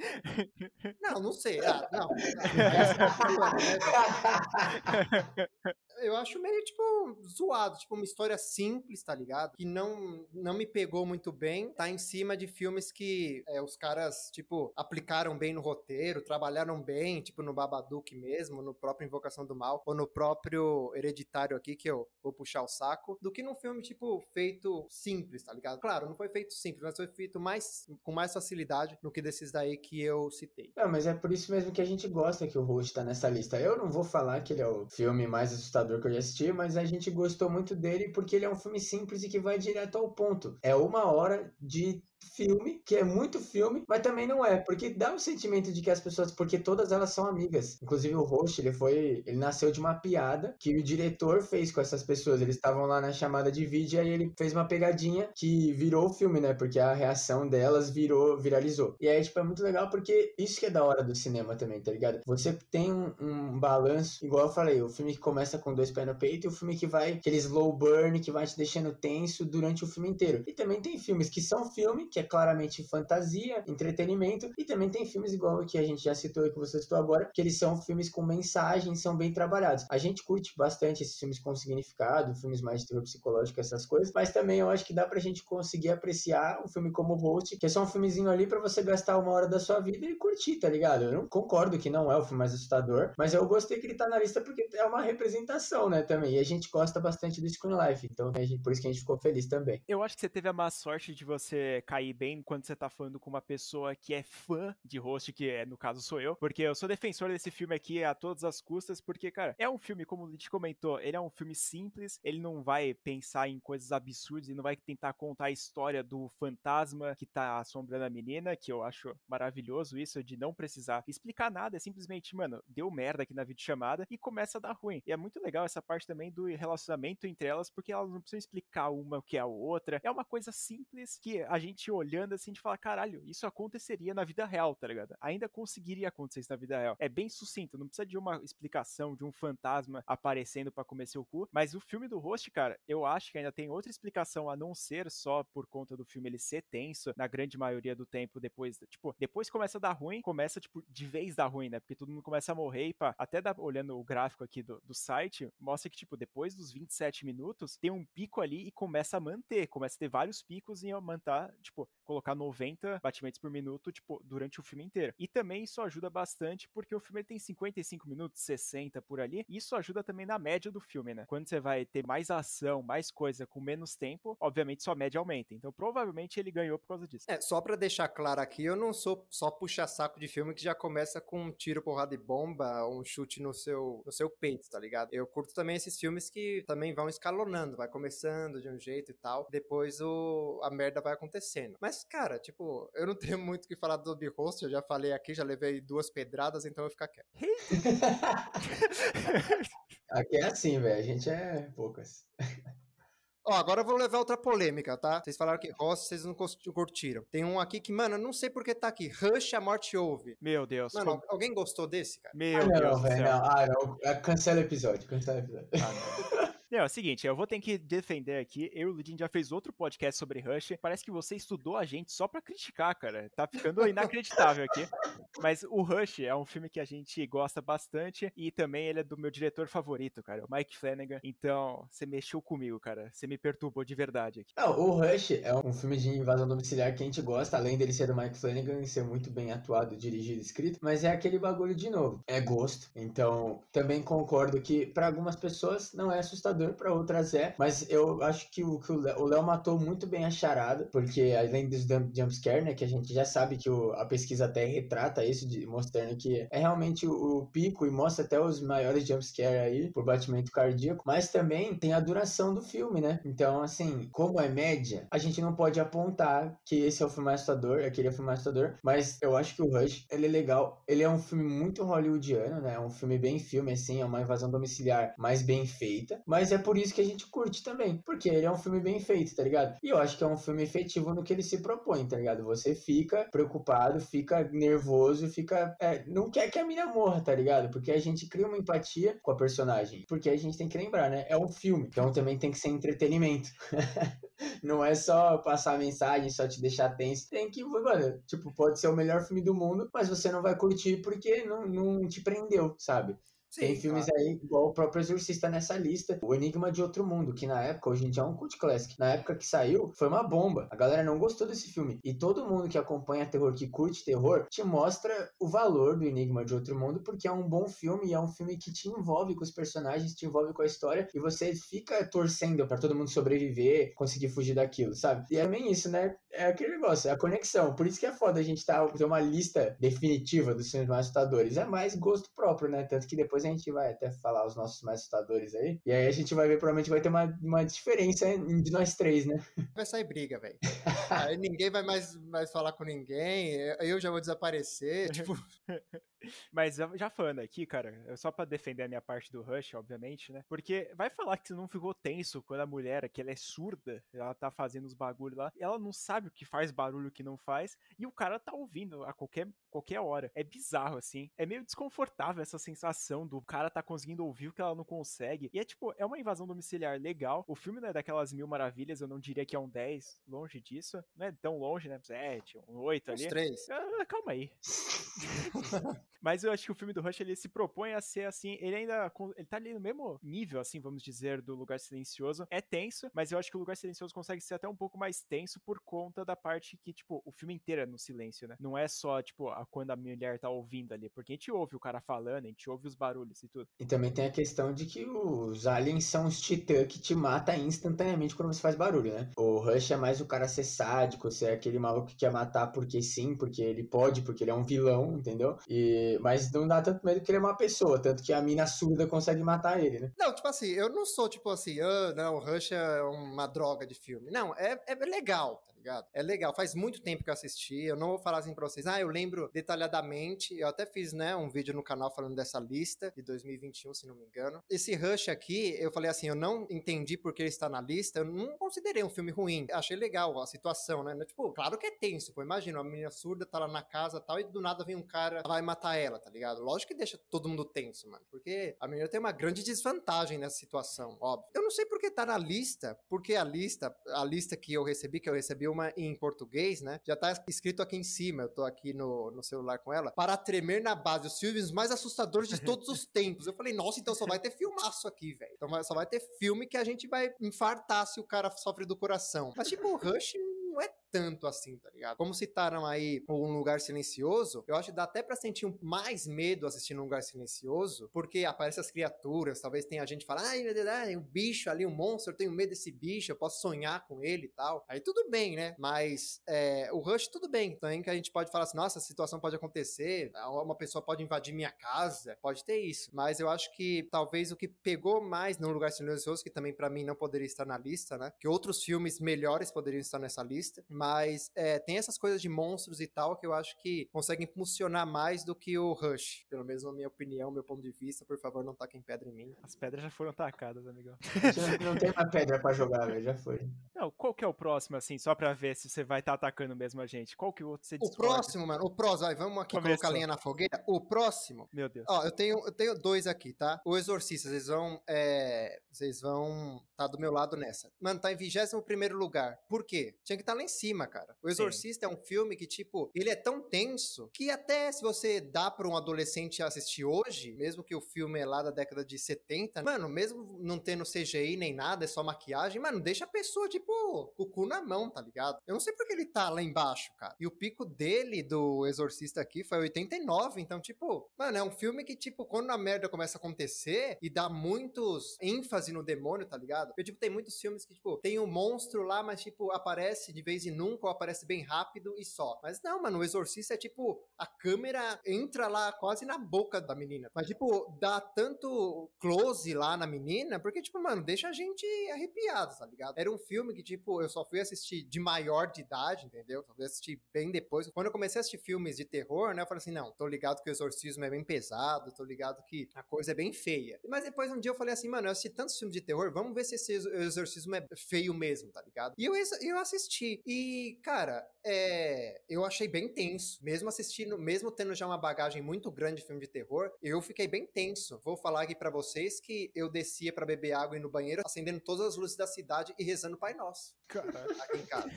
Não, não sei. Ah, não. eu acho meio, tipo, zoado. Tipo, uma história simples, tá ligado? Que não, não me pegou muito bem. Tá em cima de filmes que é, os caras, tipo, aplicaram bem no roteiro, trabalharam bem, tipo, no Babadook mesmo, no próprio Invocação do Mal, ou no próprio Hereditário aqui, que eu vou puxar o saco, do que num filme, tipo, feito simples, tá ligado? Claro, não foi feito simples, mas foi feito mais, com mais facilidade do que desses daí que eu citei. Não, mas é por isso mesmo que a gente gosta que o Host tá nessa lista. Eu não vou falar que ele é o filme mais assustador que eu já assisti, mas a gente gostou muito dele porque ele é um filme simples e que vai direto ao ponto. É uma hora de filme, que é muito filme, mas também não é, porque dá o um sentimento de que as pessoas, porque todas elas são amigas. Inclusive o host, ele foi, ele nasceu de uma piada que o diretor fez com essas pessoas. Eles estavam lá na chamada de vídeo e aí ele fez uma pegadinha que virou o filme, né? Porque a reação delas virou, viralizou. E aí, tipo, é muito legal porque isso que é da hora do cinema também, tá ligado? Você tem um, um balanço, igual eu falei, o filme que começa com dois pés no peito e o filme que vai, aquele slow burn que vai te deixando tenso durante o filme inteiro. E também tem filmes que são filme, que é claramente fantasia, entretenimento, e também tem filmes igual que a gente já citou e que você citou agora, que eles são filmes com mensagem, são bem trabalhados. A gente curte bastante esses filmes com significado, filmes mais de terror psicológico, essas coisas, mas também eu acho que dá pra gente conseguir apreciar um filme como Host, que é só um filmezinho ali para você gastar uma hora da sua vida e curtir, tá ligado? Eu não concordo que não é o filme mais assustador, mas eu gostei que ele tá na lista porque é uma representação, né, também. E a gente gosta bastante do Screen Life, então por isso que a gente ficou feliz também. Eu acho que você teve a má sorte de você cair bem quando você tá falando com uma pessoa que é fã de Host, que é, no caso sou eu, porque eu sou defensor desse filme aqui a todas as custas, porque, cara, é um filme, como o Lid comentou, ele é um filme simples, ele não vai pensar em coisas absurdas e não vai tentar contar a história do fantasma que tá assombrando a menina, que eu acho maravilhoso isso, de não precisar explicar nada, é simplesmente, mano, deu merda aqui na videochamada e começa a dar ruim. E é muito legal essa parte também do relacionamento entre elas, porque elas não precisam explicar uma o que é a outra. É uma coisa simples que a gente olhando assim, a gente fala, caralho, isso aconteceria na vida real, tá ligado? Ainda conseguiria acontecer isso na vida real. É bem sucinto, não precisa de uma explicação de um fantasma aparecendo para comer seu cu. Mas o filme do Host, cara, eu acho que ainda tem outra explicação a não ser só por conta do filme ele ser tenso, na grande maioria do tempo, depois, tipo, depois começa a dar ruim, começa, tipo, de vez dar ruim, né? Porque todo mundo começa a morrer e pá, até dá, olhando o gráfico aqui do, do site, mostra que, tipo, depois dos 27 minutos, tem um pico ali e começa a manter, começa a ter vários picos e aumentar, tipo, colocar 90 batimentos por minuto, tipo, durante o filme inteiro. E também isso ajuda bastante porque o filme tem 55 minutos, 60 por ali, e isso ajuda também na média do filme, né? Quando você vai ter mais ação, mais coisa com menos tempo, obviamente sua média aumenta. Então, provavelmente ele ganhou por causa disso. É, só para deixar claro aqui, eu não sou só puxa-saco de filme que já começa com um tiro, porrada e bomba, um chute no seu, no seu peito, tá ligado? Eu curto também esses filmes que também vão escalonando, vai começando de um jeito e tal, depois o, a merda vai acontecendo. Mas, cara, tipo, eu não tenho muito o que falar do B-Host, eu já falei aqui, já levei duas pedradas, então eu vou ficar quieto. aqui é assim, velho, a gente é poucas. Ó, agora eu vou levar outra polêmica, tá? Vocês falaram que Ross vocês não curtiram. Tem um aqui que, mano, eu não sei porque tá aqui. Rush, a morte ouve. Meu Deus. Mano, como... alguém gostou desse, cara? Meu ah, não, Deus. Não, velho, não. Ah, não. Cancela o episódio, cancela o episódio. Ah, não. Não, é o seguinte, eu vou ter que defender aqui. Eu e o Ludin já fez outro podcast sobre Rush. Parece que você estudou a gente só pra criticar, cara. Tá ficando inacreditável aqui. Mas o Rush é um filme que a gente gosta bastante e também ele é do meu diretor favorito, cara, o Mike Flanagan. Então, você mexeu comigo, cara. Você me perturbou de verdade aqui. Não, o Rush é um filme de invasão domiciliar que a gente gosta, além dele ser do Mike Flanagan e ser muito bem atuado, dirigido e escrito, mas é aquele bagulho de novo. É gosto. Então, também concordo que para algumas pessoas não é assustador para outras é. Mas eu acho que o, que o Léo matou muito bem a charada, porque além dos jumpscare, né, que a gente já sabe que o, a pesquisa até retrata isso, de, mostrando que é realmente o, o pico e mostra até os maiores jumpscare aí, por batimento cardíaco, mas também tem a duração do filme, né? Então, assim, como é média, a gente não pode apontar que esse é o filme assustador, aquele é o filme assustador, mas eu acho que o Rush, ele é legal, ele é um filme muito hollywoodiano, né? É um filme bem filme, assim, é uma invasão domiciliar mais bem feita, mas é por isso que a gente curte também, porque ele é um filme bem feito, tá ligado? E eu acho que é um filme efetivo no que ele se propõe, tá ligado? Você fica preocupado, fica nervoso, fica. É, não quer que a mina morra, tá ligado? Porque a gente cria uma empatia com a personagem. Porque a gente tem que lembrar, né? É um filme, então também tem que ser entretenimento. não é só passar mensagem, só te deixar tenso. Tem que, mano, tipo, pode ser o melhor filme do mundo, mas você não vai curtir porque não, não te prendeu, sabe? Sim, Tem filmes claro. aí, igual o próprio Exorcista nessa lista. O Enigma de Outro Mundo, que na época, hoje em dia é um cult classic. Na época que saiu, foi uma bomba. A galera não gostou desse filme. E todo mundo que acompanha terror, que curte terror, te mostra o valor do Enigma de Outro Mundo, porque é um bom filme e é um filme que te envolve com os personagens, te envolve com a história e você fica torcendo para todo mundo sobreviver, conseguir fugir daquilo, sabe? E é também isso, né? É aquele negócio, é a conexão. Por isso que é foda a gente tá, ter uma lista definitiva dos filmes mais assustadores. É mais gosto próprio, né? Tanto que depois a gente vai até falar os nossos mais assustadores aí. E aí a gente vai ver, provavelmente vai ter uma, uma diferença de nós três, né? Vai sair briga, velho. aí ninguém vai mais, mais falar com ninguém, eu já vou desaparecer, tipo... Mas já falando aqui, cara, é só para defender a minha parte do Rush, obviamente, né? Porque vai falar que você não ficou tenso quando a mulher, que ela é surda, ela tá fazendo os bagulhos lá, ela não sabe o que faz barulho, o que não faz, e o cara tá ouvindo a qualquer, qualquer hora. É bizarro, assim. É meio desconfortável essa sensação do cara tá conseguindo ouvir o que ela não consegue. E é tipo, é uma invasão domiciliar legal. O filme não é daquelas mil maravilhas, eu não diria que é um 10, longe disso. Não é tão longe, né? 7, um 8 ali. Uns 3. Ah, calma aí. Mas eu acho que o filme do Rush ele se propõe a ser assim, ele ainda ele tá ali no mesmo nível, assim, vamos dizer, do Lugar Silencioso. É tenso, mas eu acho que o Lugar Silencioso consegue ser até um pouco mais tenso por conta da parte que, tipo, o filme inteiro é no silêncio, né? Não é só, tipo, a, quando a mulher tá ouvindo ali, porque a gente ouve o cara falando, a gente ouve os barulhos e tudo. E também tem a questão de que os aliens são os titãs que te mata instantaneamente quando você faz barulho, né? O Rush é mais o cara ser sádico, ser aquele maluco que quer matar porque sim, porque ele pode, porque ele é um vilão, entendeu? E mas não dá tanto medo que ele é uma pessoa, tanto que a mina surda consegue matar ele, né? Não, tipo assim, eu não sou tipo assim, ah, não, Rush é uma droga de filme. Não, é, é legal, tá ligado? É legal. Faz muito tempo que eu assisti. Eu não vou falar assim pra vocês, ah, eu lembro detalhadamente. Eu até fiz, né, um vídeo no canal falando dessa lista de 2021, se não me engano. Esse Rush aqui, eu falei assim, eu não entendi porque ele está na lista. Eu não considerei um filme ruim. Achei legal a situação, né? Tipo, claro que é tenso. Pô, imagina, uma menina surda tá lá na casa tal, e do nada vem um cara, vai matar ela, tá ligado? Lógico que deixa todo mundo tenso, mano. Porque a menina tem uma grande desvantagem nessa situação, óbvio. Eu não sei porque tá na lista, porque a lista, a lista que eu recebi, que eu recebi uma em português, né? Já tá escrito aqui em cima, eu tô aqui no, no celular com ela, para tremer na base, os filmes mais assustadores de todos os tempos. Eu falei, nossa, então só vai ter filmaço aqui, velho. Então só vai ter filme que a gente vai infartar se o cara sofre do coração. Mas tipo, o Rush não é tanto assim, tá ligado? Como citaram aí Um Lugar Silencioso, eu acho que dá até pra sentir mais medo assistindo Um Lugar Silencioso, porque aparecem as criaturas, talvez tenha gente que fala, ai, o bicho ali, o monstro, eu tenho medo desse bicho, eu posso sonhar com ele e tal. Aí tudo bem, né? Mas é, o Rush, tudo bem. Também que a gente pode falar assim, nossa, a situação pode acontecer, uma pessoa pode invadir minha casa, pode ter isso. Mas eu acho que talvez o que pegou mais no Lugar Silencioso, que também para mim não poderia estar na lista, né? Que outros filmes melhores poderiam estar nessa lista, mas é, tem essas coisas de monstros e tal que eu acho que conseguem funcionar mais do que o Rush. Pelo menos na minha opinião, meu ponto de vista. Por favor, não taquem pedra em mim. As pedras já foram tacadas, amigão. não, não tem mais pedra para jogar, velho. Já foi. Não, qual que é o próximo, assim, só pra ver se você vai estar tá atacando mesmo a gente? Qual que o outro você O próximo, mano, o próximo, vamos aqui Começou. colocar a linha na fogueira. O próximo. Meu Deus. Ó, eu tenho, eu tenho dois aqui, tá? O Exorcista, vocês vão. É, vocês vão tá do meu lado nessa. Mano, tá em 21 primeiro lugar. Por quê? Tinha que estar tá lá em cima cima, cara. O Exorcista Sim. é um filme que, tipo, ele é tão tenso que até se você dá pra um adolescente assistir hoje, mesmo que o filme é lá da década de 70, mano, mesmo não tendo CGI nem nada, é só maquiagem, mano, deixa a pessoa, tipo, com o cu na mão, tá ligado? Eu não sei porque ele tá lá embaixo, cara. E o pico dele, do Exorcista aqui, foi 89, então, tipo, mano, é um filme que, tipo, quando a merda começa a acontecer e dá muitos ênfase no demônio, tá ligado? Porque, tipo, tem muitos filmes que, tipo, tem um monstro lá, mas, tipo, aparece de vez em nunca ou aparece bem rápido e só. Mas não, mano, o Exorcista é, tipo, a câmera entra lá quase na boca da menina. Mas, tipo, dá tanto close lá na menina, porque, tipo, mano, deixa a gente arrepiado, tá ligado? Era um filme que, tipo, eu só fui assistir de maior de idade, entendeu? Só fui assistir bem depois. Quando eu comecei a assistir filmes de terror, né, eu falei assim, não, tô ligado que o exorcismo é bem pesado, tô ligado que a coisa é bem feia. Mas depois um dia eu falei assim, mano, eu assisti tantos filmes de terror, vamos ver se esse exorcismo é feio mesmo, tá ligado? E eu, eu assisti. E, cara, é, eu achei bem tenso. Mesmo assistindo, mesmo tendo já uma bagagem muito grande de filme de terror, eu fiquei bem tenso. Vou falar aqui para vocês que eu descia para beber água e no banheiro, acendendo todas as luzes da cidade e rezando Pai Nosso. Caralho. Aqui em casa.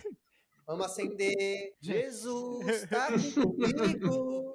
Vamos acender. Jesus, tá aqui comigo.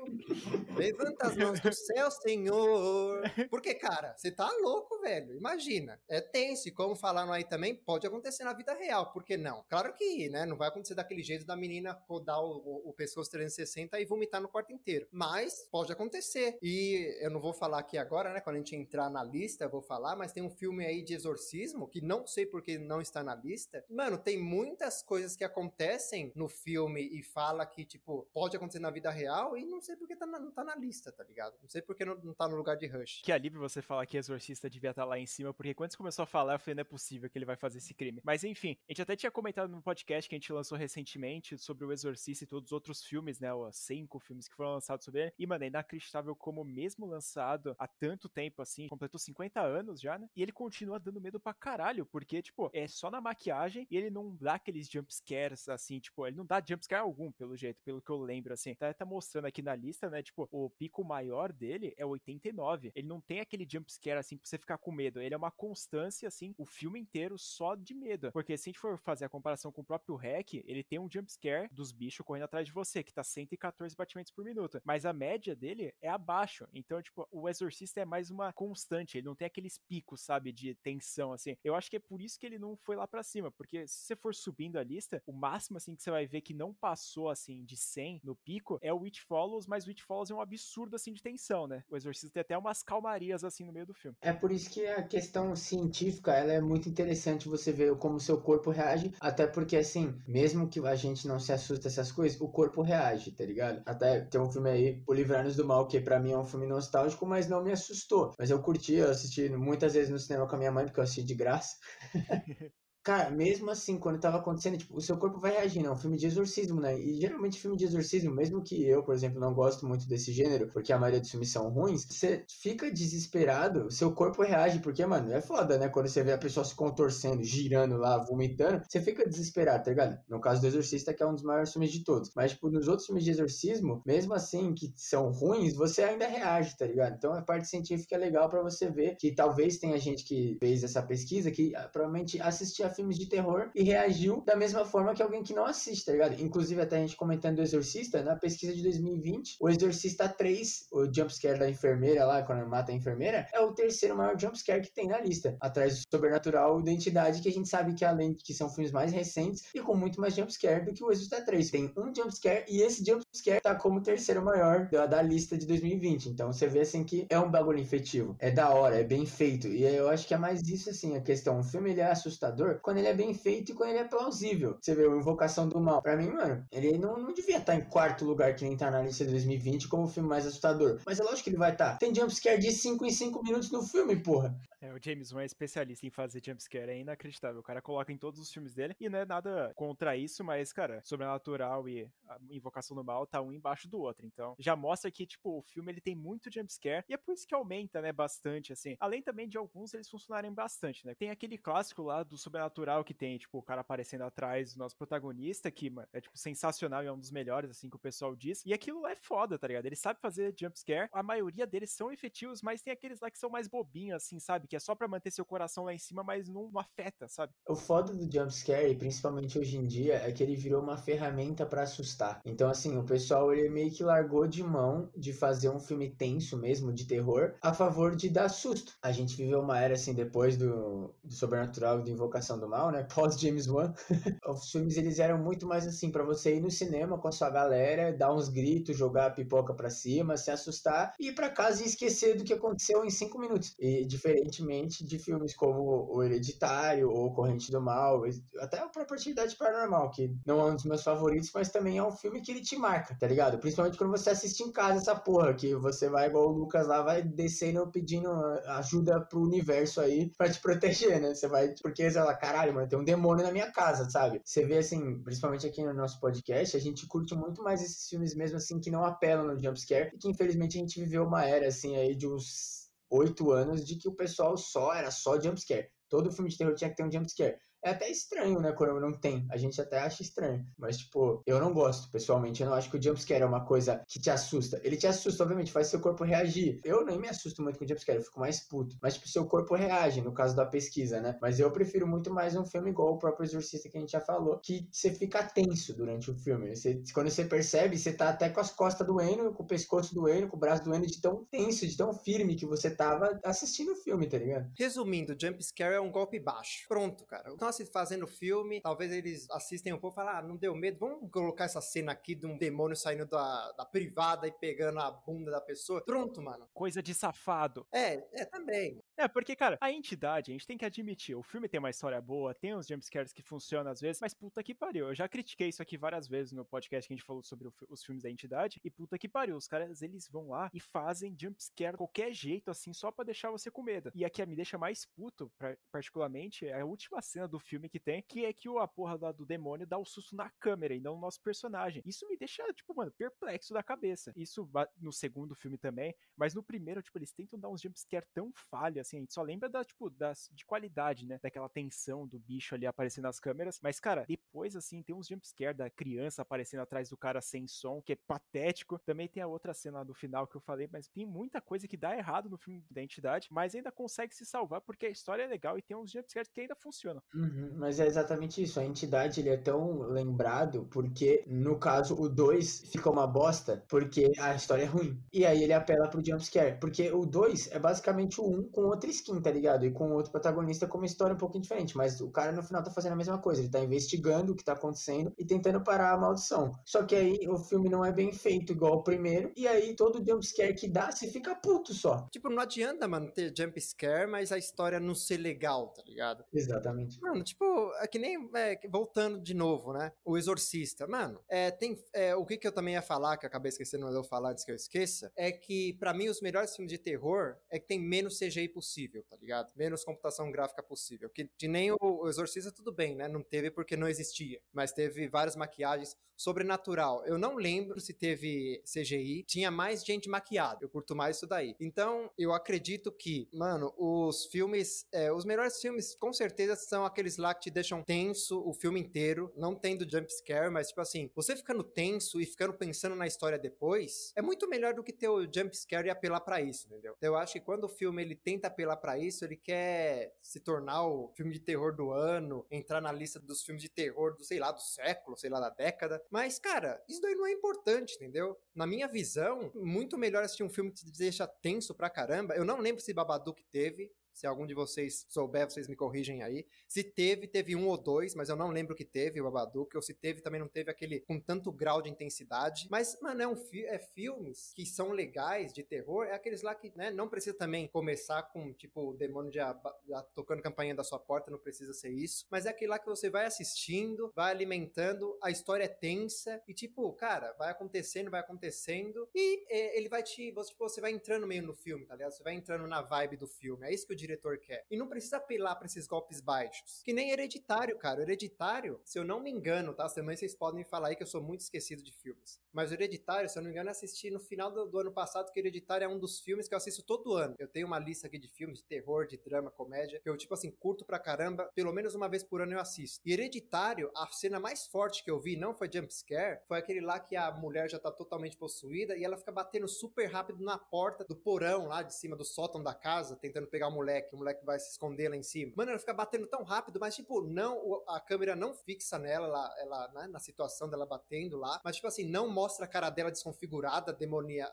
Levanta as mãos do céu, Senhor. Porque, cara, você tá louco, velho. Imagina. É tenso. E como falaram aí também, pode acontecer na vida real. Por que não? Claro que, né? Não vai acontecer daquele jeito da menina rodar o, o, o pescoço 360 e vomitar no quarto inteiro. Mas pode acontecer. E eu não vou falar aqui agora, né? Quando a gente entrar na lista, eu vou falar. Mas tem um filme aí de exorcismo que não sei porque não está na lista. Mano, tem muitas coisas que acontecem aparecem no filme e fala que, tipo, pode acontecer na vida real e não sei porque tá na, não tá na lista, tá ligado? Não sei porque não, não tá no lugar de Rush. Que alívio você falar que Exorcista devia estar tá lá em cima, porque quando você começou a falar, eu falei, não é possível que ele vai fazer esse crime. Mas enfim, a gente até tinha comentado no podcast que a gente lançou recentemente sobre o Exorcista e todos os outros filmes, né? Os cinco filmes que foram lançados sobre ele. E, mano, é inacreditável como mesmo lançado há tanto tempo assim, completou 50 anos já, né? E ele continua dando medo pra caralho, porque, tipo, é só na maquiagem e ele não dá aqueles jumpscares assim assim, tipo, ele não dá jumpscare algum, pelo jeito, pelo que eu lembro, assim. Tá, tá mostrando aqui na lista, né, tipo, o pico maior dele é 89. Ele não tem aquele jumpscare, assim, pra você ficar com medo. Ele é uma constância, assim, o filme inteiro só de medo. Porque se a gente for fazer a comparação com o próprio Hack, ele tem um jumpscare dos bichos correndo atrás de você, que tá 114 batimentos por minuto. Mas a média dele é abaixo. Então, tipo, o Exorcista é mais uma constante. Ele não tem aqueles picos, sabe, de tensão, assim. Eu acho que é por isso que ele não foi lá para cima. Porque se você for subindo a lista, o máximo, assim, que você vai ver que não passou, assim, de 100 no pico, é o Witch Follows, mas o Witch Follows é um absurdo, assim, de tensão, né? O Exorcista tem até umas calmarias, assim, no meio do filme. É por isso que a questão científica, ela é muito interessante você ver como o seu corpo reage, até porque, assim, mesmo que a gente não se assusta essas coisas, o corpo reage, tá ligado? Até tem um filme aí, O Livrar-nos do Mal, que pra mim é um filme nostálgico, mas não me assustou. Mas eu curti, eu assisti muitas vezes no cinema com a minha mãe, porque eu assisti de graça. Cara, mesmo assim, quando tava acontecendo, tipo, o seu corpo vai reagindo. É um filme de exorcismo, né? E geralmente filme de exorcismo, mesmo que eu, por exemplo, não gosto muito desse gênero, porque a maioria dos filmes são ruins, você fica desesperado, seu corpo reage, porque, mano, é foda, né? Quando você vê a pessoa se contorcendo, girando lá, vomitando, você fica desesperado, tá ligado? No caso do Exorcista, que é um dos maiores filmes de todos. Mas, tipo, nos outros filmes de exorcismo, mesmo assim, que são ruins, você ainda reage, tá ligado? Então a parte científica é legal para você ver que talvez tenha gente que fez essa pesquisa que ah, provavelmente assistia filmes de terror e reagiu da mesma forma que alguém que não assiste, tá ligado? Inclusive, até a gente comentando do Exorcista, na pesquisa de 2020, o Exorcista 3, o jumpscare da enfermeira lá, quando mata a enfermeira, é o terceiro maior jumpscare que tem na lista, atrás do Sobrenatural Identidade, que a gente sabe que além de que são filmes mais recentes e com muito mais jumpscare do que o Exorcista 3. Tem um jumpscare e esse jumpscare tá como o terceiro maior da, da lista de 2020. Então você vê assim que é um bagulho efetivo. É da hora, é bem feito. E eu acho que é mais isso assim a questão. O filme ele é assustador quando ele é bem feito e quando ele é plausível. Você vê o Invocação do Mal. Pra mim, mano, ele não, não devia estar em quarto lugar que nem tá na lista de 2020 como o filme mais assustador. Mas é lógico que ele vai estar. Tá. Tem jumpscare de 5 em 5 minutos no filme, porra. É, o James Wan é especialista em fazer jumpscare, é inacreditável. O cara coloca em todos os filmes dele, e não é nada contra isso, mas, cara, Sobrenatural e Invocação do Mal tá um embaixo do outro, então já mostra que, tipo, o filme ele tem muito jumpscare, e é por isso que aumenta, né, bastante, assim. Além também de alguns eles funcionarem bastante, né. Tem aquele clássico lá do Sobrenatural sobrenatural que tem, tipo, o cara aparecendo atrás do nosso protagonista, que é, tipo, sensacional e é um dos melhores, assim, que o pessoal diz. E aquilo é foda, tá ligado? Ele sabe fazer jumpscare. A maioria deles são efetivos, mas tem aqueles lá que são mais bobinhos, assim, sabe? Que é só pra manter seu coração lá em cima, mas não, não afeta, sabe? O foda do jumpscare, principalmente hoje em dia, é que ele virou uma ferramenta para assustar. Então, assim, o pessoal ele meio que largou de mão de fazer um filme tenso mesmo, de terror, a favor de dar susto. A gente viveu uma era, assim, depois do, do Sobrenatural do Invocação do Mal, né? Pós James Wan. Os filmes, eles eram muito mais assim, para você ir no cinema com a sua galera, dar uns gritos, jogar a pipoca pra cima, se assustar e ir pra casa e esquecer do que aconteceu em cinco minutos. E diferentemente de filmes como O Hereditário ou Corrente do Mal, até a própria Atividade Paranormal, que não é um dos meus favoritos, mas também é um filme que ele te marca, tá ligado? Principalmente quando você assiste em casa essa porra, que você vai igual o Lucas lá, vai descendo pedindo ajuda pro universo aí pra te proteger, né? Você vai, porque você fala, caralho, mano, tem um demônio na minha casa, sabe? Você vê assim, principalmente aqui no nosso podcast, a gente curte muito mais esses filmes mesmo assim que não apelam no jumpscare e que infelizmente a gente viveu uma era assim aí de uns oito anos de que o pessoal só era só jumpscare. Todo filme de terror tinha que ter um jumpscare. É até estranho, né, quando não tem. A gente até acha estranho. Mas, tipo, eu não gosto, pessoalmente. Eu não acho que o jumpscare é uma coisa que te assusta. Ele te assusta, obviamente, faz seu corpo reagir. Eu nem me assusto muito com jumpscare, eu fico mais puto. Mas, tipo, seu corpo reage, no caso da pesquisa, né? Mas eu prefiro muito mais um filme igual o próprio Exorcista que a gente já falou, que você fica tenso durante o filme. Você, quando você percebe, você tá até com as costas doendo, com o pescoço doendo, com o braço doendo, de tão tenso, de tão firme que você tava assistindo o filme, tá ligado? Resumindo, jumpscare é um golpe baixo. Pronto, cara. Então, fazendo filme filme, talvez eles assistem um pouco e falam, ah, não deu medo, vamos colocar essa cena aqui de um demônio saindo da, da privada e pegando a bunda da pessoa. Pronto, mano. Coisa de safado. É, é também. É, porque, cara, a entidade, a gente tem que admitir, o filme tem uma história boa, tem uns jumpscares que funcionam às vezes, mas puta que pariu. Eu já critiquei isso aqui várias vezes no podcast que a gente falou sobre os filmes da entidade, e puta que pariu, os caras, eles vão lá e fazem jumpscare qualquer jeito, assim, só para deixar você com medo. E aqui me deixa mais puto, pra, particularmente, é a última cena do filme que tem, que é que o, a porra lá do demônio dá o susto na câmera e não no nosso personagem. Isso me deixa, tipo, mano, perplexo da cabeça. Isso no segundo filme também, mas no primeiro, tipo, eles tentam dar uns jumpscare tão falha, assim, a gente só lembra da, tipo, das, de qualidade, né? Daquela tensão do bicho ali aparecendo nas câmeras. Mas, cara, depois, assim, tem uns jumpscare da criança aparecendo atrás do cara sem som, que é patético. Também tem a outra cena lá do final que eu falei, mas tem muita coisa que dá errado no filme da entidade, mas ainda consegue se salvar porque a história é legal e tem uns jumpscares que ainda funcionam. Uhum, mas é exatamente isso. A entidade ele é tão lembrado porque, no caso, o 2 fica uma bosta porque a história é ruim. E aí ele apela pro jumpscare. Porque o 2 é basicamente o 1 um com outra skin, tá ligado? E com outro protagonista com uma história um pouquinho diferente. Mas o cara no final tá fazendo a mesma coisa. Ele tá investigando o que tá acontecendo e tentando parar a maldição. Só que aí o filme não é bem feito igual o primeiro. E aí todo jumpscare que dá, você fica puto só. Tipo, não adianta, mano, ter jumpscare, mas a história não ser legal, tá ligado? Exatamente. Mano, tipo, é que nem. É, voltando de novo, né? O Exorcista. Mano, é, tem. É, o que, que eu também ia falar, que eu acabei esquecendo, mas eu falar antes que eu esqueça, é que, para mim, os melhores filmes de terror é que tem menos CGI possível, tá ligado? Menos computação gráfica possível. Que nem o Exorcista, tudo bem, né? Não teve porque não existia. Mas teve várias maquiagens. Sobrenatural. Eu não lembro se teve CGI. Tinha mais gente maquiada. Eu curto mais isso daí. Então, eu acredito que, mano, os filmes. É, os melhores filmes, com certeza, são aqueles lá que te deixam tenso o filme inteiro. Não tendo jump scare, mas, tipo assim, você ficando tenso e ficando pensando na história depois, é muito melhor do que ter o jump scare e apelar para isso, entendeu? Então, eu acho que quando o filme ele tenta apelar para isso, ele quer se tornar o filme de terror do ano, entrar na lista dos filmes de terror do, sei lá, do século, sei lá, da década. Mas, cara, isso daí não é importante, entendeu? Na minha visão, muito melhor assistir um filme que te deixa tenso pra caramba. Eu não lembro se Babadook teve, se algum de vocês souber, vocês me corrigem aí. Se teve, teve um ou dois, mas eu não lembro que teve o Babadook. Ou se teve, também não teve aquele com tanto grau de intensidade. Mas, mano, é, um fi é filmes que são legais de terror. É aqueles lá que, né, não precisa também começar com, tipo, o demônio já, já tocando campainha da sua porta, não precisa ser isso. Mas é aquele lá que você vai assistindo, vai alimentando, a história é tensa e, tipo, cara, vai acontecendo, vai acontecendo. E é, ele vai te. Você, tipo, você vai entrando meio no filme, tá ligado? Você vai entrando na vibe do filme. É isso que eu diretor quer. E não precisa apelar para esses golpes baixos. Que nem Hereditário, cara. Hereditário, se eu não me engano, tá? Também vocês podem falar aí que eu sou muito esquecido de filmes. Mas Hereditário, se eu não me engano, assisti no final do, do ano passado, que Hereditário é um dos filmes que eu assisto todo ano. Eu tenho uma lista aqui de filmes de terror, de drama, comédia, que eu, tipo assim, curto pra caramba. Pelo menos uma vez por ano eu assisto. E Hereditário, a cena mais forte que eu vi não foi jump scare, foi aquele lá que a mulher já tá totalmente possuída e ela fica batendo super rápido na porta do porão lá de cima do sótão da casa, tentando pegar o moleque. O moleque vai se esconder lá em cima. Mano, ela fica batendo tão rápido, mas tipo, não, a câmera não fixa nela, ela, ela né, na situação dela batendo lá, mas tipo assim, não mostra a cara dela desconfigurada, demonia,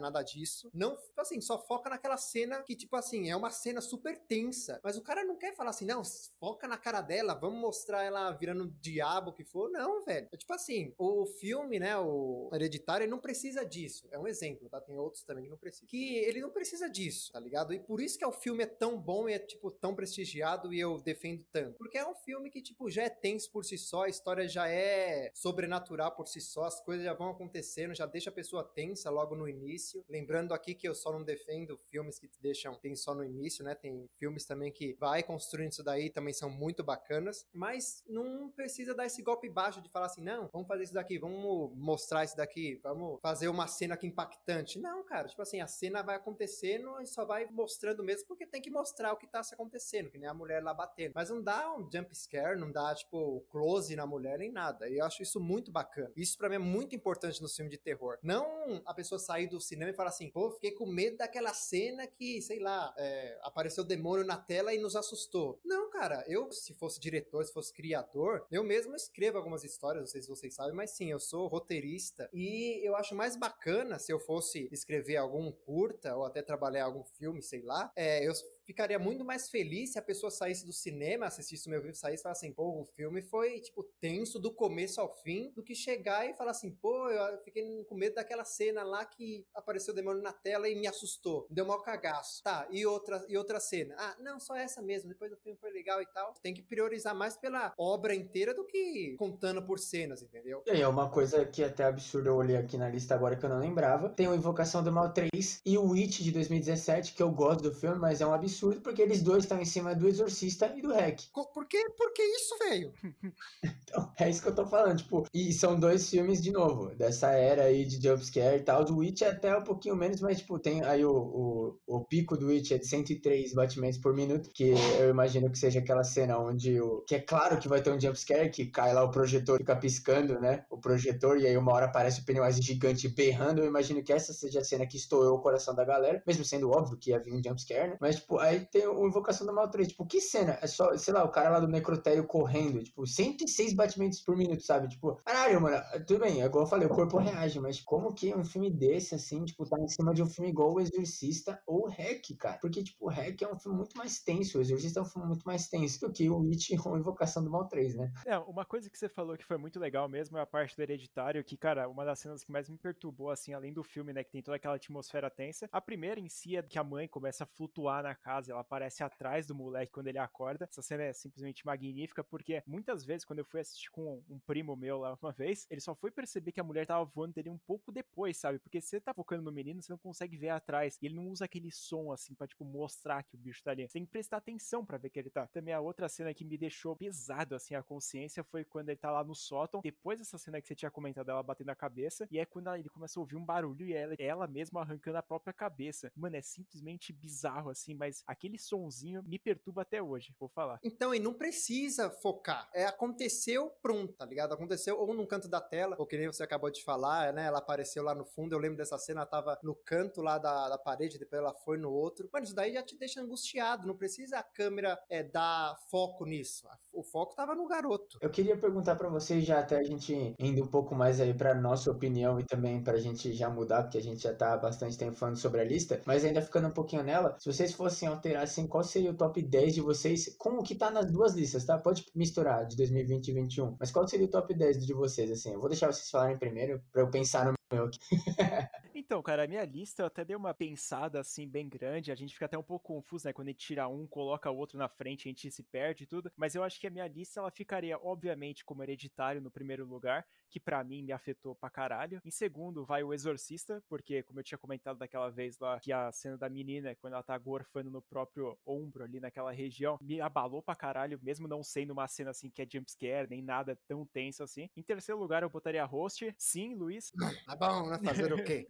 nada disso. Não, tipo assim, só foca naquela cena que, tipo assim, é uma cena super tensa. Mas o cara não quer falar assim, não, foca na cara dela, vamos mostrar ela virando diabo que for. Não, velho. É tipo assim, o filme, né, o Hereditário, ele não precisa disso. É um exemplo, tá? Tem outros também que não precisam. Que ele não precisa disso, tá ligado? E por isso que o filme é tão bom e é, tipo, tão prestigiado e eu defendo tanto. Porque é um filme que, tipo, já é tenso por si só, a história já é sobrenatural por si só, as coisas já vão acontecendo, já deixa a pessoa tensa logo no início. Lembrando aqui que eu só não defendo filmes que te deixam tenso só no início, né? Tem filmes também que vai construindo isso daí, também são muito bacanas, mas não precisa dar esse golpe baixo de falar assim, não, vamos fazer isso daqui, vamos mostrar isso daqui, vamos fazer uma cena que impactante. Não, cara, tipo assim, a cena vai acontecendo e só vai mostrando mesmo porque tem que mostrar o que tá se acontecendo, que nem a mulher lá batendo. Mas não dá um jump scare, não dá, tipo, close na mulher nem nada. E eu acho isso muito bacana. Isso para mim é muito importante no filme de terror. Não a pessoa sair do cinema e falar assim, pô, fiquei com medo daquela cena que, sei lá, é, apareceu o demônio na tela e nos assustou. Não, cara, eu, se fosse diretor, se fosse criador, eu mesmo escrevo algumas histórias, não sei se vocês sabem, mas sim, eu sou roteirista e eu acho mais bacana se eu fosse escrever algum curta ou até trabalhar algum filme, sei lá, é, eu ficaria muito mais feliz se a pessoa saísse do cinema, assistisse o meu vídeo, saísse e falasse assim, pô, o filme foi, tipo, tenso do começo ao fim, do que chegar e falar assim, pô, eu fiquei com medo daquela cena lá que apareceu o demônio na tela e me assustou, deu mal cagaço. Tá, e outra, e outra cena? Ah, não, só essa mesmo, depois o filme foi legal e tal. Tem que priorizar mais pela obra inteira do que contando por cenas, entendeu? E é uma coisa que é até absurda, eu olhei aqui na lista agora que eu não lembrava, tem o Invocação do Mal 3 e o Witch de 2017, que eu gosto do filme, mas é um absurdo absurdo porque eles dois estão em cima do Exorcista e do Hack. Por que, por que isso, velho? então, é isso que eu tô falando, tipo, e são dois filmes, de novo, dessa era aí de jumpscare e tal. O Witch é até um pouquinho menos, mas, tipo, tem aí o, o, o pico do Witch é de 103 batimentos por minuto, que eu imagino que seja aquela cena onde o. Que é claro que vai ter um jumpscare, que cai lá o projetor, fica piscando, né? O projetor, e aí uma hora aparece o Pennywise gigante berrando. Eu imagino que essa seja a cena que estourou o coração da galera, mesmo sendo óbvio que ia vir um jumpscare, né? Mas, tipo, aí tem o Invocação do Mal 3. Tipo, que cena? É só, sei lá, o cara lá do necrotério correndo, tipo, 106 batimentos por minuto, sabe? Tipo, caralho, mano, tudo bem, é igual eu falei, o corpo reage, mas como que um filme desse, assim, tipo, tá em cima de um filme igual O Exorcista ou Hack, cara? Porque, tipo, Hack é um filme muito mais tenso, o Exorcista é um filme muito mais tenso do que o Witch ou Invocação do Mal 3, né? É, uma coisa que você falou que foi muito legal mesmo é a parte do hereditário, que, cara, uma das cenas que mais me perturbou, assim, além do filme, né, que tem toda aquela atmosfera tensa, a primeira em si é que a mãe começa a flutuar na casa, ela aparece atrás do moleque quando ele acorda. Essa cena é simplesmente magnífica, porque muitas vezes, quando eu fui assistir com um primo meu lá uma vez, ele só foi perceber que a mulher tava voando dele um pouco depois, sabe? Porque se você tá focando no menino, você não consegue ver atrás. E ele não usa aquele som, assim, pra, tipo, mostrar que o bicho tá ali. Você tem que prestar atenção para ver que ele tá. Também a outra cena que me deixou pesado, assim, a consciência foi quando ele tá lá no sótão. Depois dessa cena que você tinha comentado, ela batendo na cabeça. E é quando ele começa a ouvir um barulho e ela, ela mesma arrancando a própria cabeça. Mano, é simplesmente bizarro, assim, mas aquele sonzinho me perturba até hoje, vou falar. Então, e não precisa focar. É, aconteceu, pronto, tá ligado? Aconteceu ou num canto da tela, ou que nem você acabou de falar, né? Ela apareceu lá no fundo, eu lembro dessa cena, ela tava no canto lá da, da parede, depois ela foi no outro. Mano, isso daí já te deixa angustiado, não precisa a câmera é, dar foco nisso. O foco tava no garoto. Eu queria perguntar para vocês, já até a gente indo um pouco mais aí pra nossa opinião e também pra gente já mudar, porque a gente já tá bastante tempo falando sobre a lista, mas ainda ficando um pouquinho nela, se vocês fossem alterar, assim, qual seria o top 10 de vocês com o que tá nas duas listas, tá? Pode misturar de 2020 e 2021. Mas qual seria o top 10 de vocês, assim? Eu vou deixar vocês falarem primeiro para eu pensar no meu aqui. então, cara, a minha lista eu até dei uma pensada assim bem grande. A gente fica até um pouco confuso, né? Quando a gente tira um, coloca o outro na frente, a gente se perde e tudo. Mas eu acho que a minha lista ela ficaria, obviamente, como hereditário no primeiro lugar, que para mim me afetou pra caralho. Em segundo, vai o Exorcista, porque, como eu tinha comentado daquela vez lá, que a cena da menina, quando ela tá gorfando no próprio ombro ali naquela região, me abalou pra caralho, mesmo não sendo uma cena assim que é jumpscare, nem nada tão tenso assim. Em terceiro lugar, eu botaria Host. Sim, Luiz. Tá bom, né? Fazer o quê?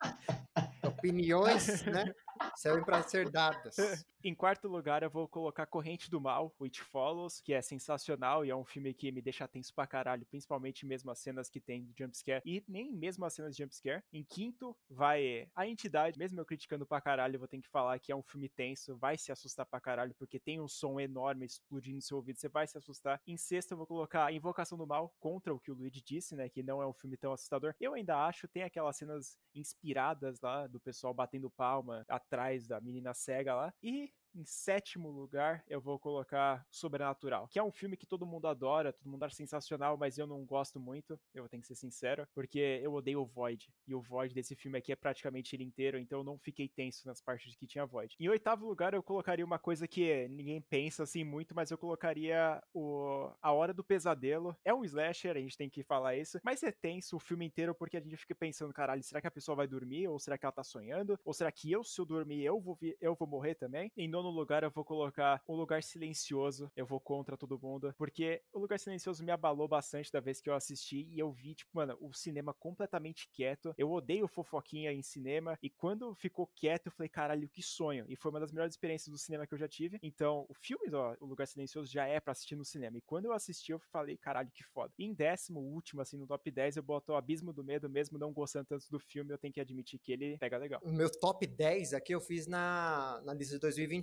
Opiniões, né? Servem para ser dadas. Em quarto lugar, eu vou colocar Corrente do Mal, Which Follows, que é sensacional e é um filme que me deixa tenso pra caralho, principalmente mesmo as cenas que tem de jumpscare e nem mesmo as cenas de jumpscare. Em quinto, vai A Entidade, mesmo eu criticando pra caralho, vou ter que falar que é um filme tenso, vai se assustar pra caralho, porque tem um som enorme explodindo no seu ouvido, você vai se assustar. Em sexto, eu vou colocar Invocação do Mal, contra o que o Luigi disse, né, que não é um filme tão assustador. Eu ainda acho, tem aquelas cenas inspiradas lá, do pessoal batendo palma atrás da menina cega lá, e em sétimo lugar, eu vou colocar Sobrenatural, que é um filme que todo mundo adora, todo mundo acha sensacional, mas eu não gosto muito, eu tenho que ser sincero, porque eu odeio o Void. E o Void desse filme aqui é praticamente ele inteiro, então eu não fiquei tenso nas partes que tinha Void. Em oitavo lugar, eu colocaria uma coisa que ninguém pensa assim muito, mas eu colocaria o A Hora do Pesadelo. É um slasher, a gente tem que falar isso, mas é tenso o filme inteiro porque a gente fica pensando, caralho, será que a pessoa vai dormir? Ou será que ela tá sonhando? Ou será que eu, se eu dormir, eu vou, eu vou morrer também? Em nono lugar, eu vou colocar Um Lugar Silencioso. Eu vou contra todo mundo. Porque O Lugar Silencioso me abalou bastante da vez que eu assisti. E eu vi, tipo, mano, o cinema completamente quieto. Eu odeio fofoquinha em cinema. E quando ficou quieto, eu falei, caralho, que sonho. E foi uma das melhores experiências do cinema que eu já tive. Então, o filme do O Lugar Silencioso já é para assistir no cinema. E quando eu assisti, eu falei, caralho, que foda. E em décimo, último, assim, no top 10, eu boto o Abismo do Medo, mesmo não gostando tanto do filme, eu tenho que admitir que ele pega legal. O meu top 10 aqui eu fiz na, na lista de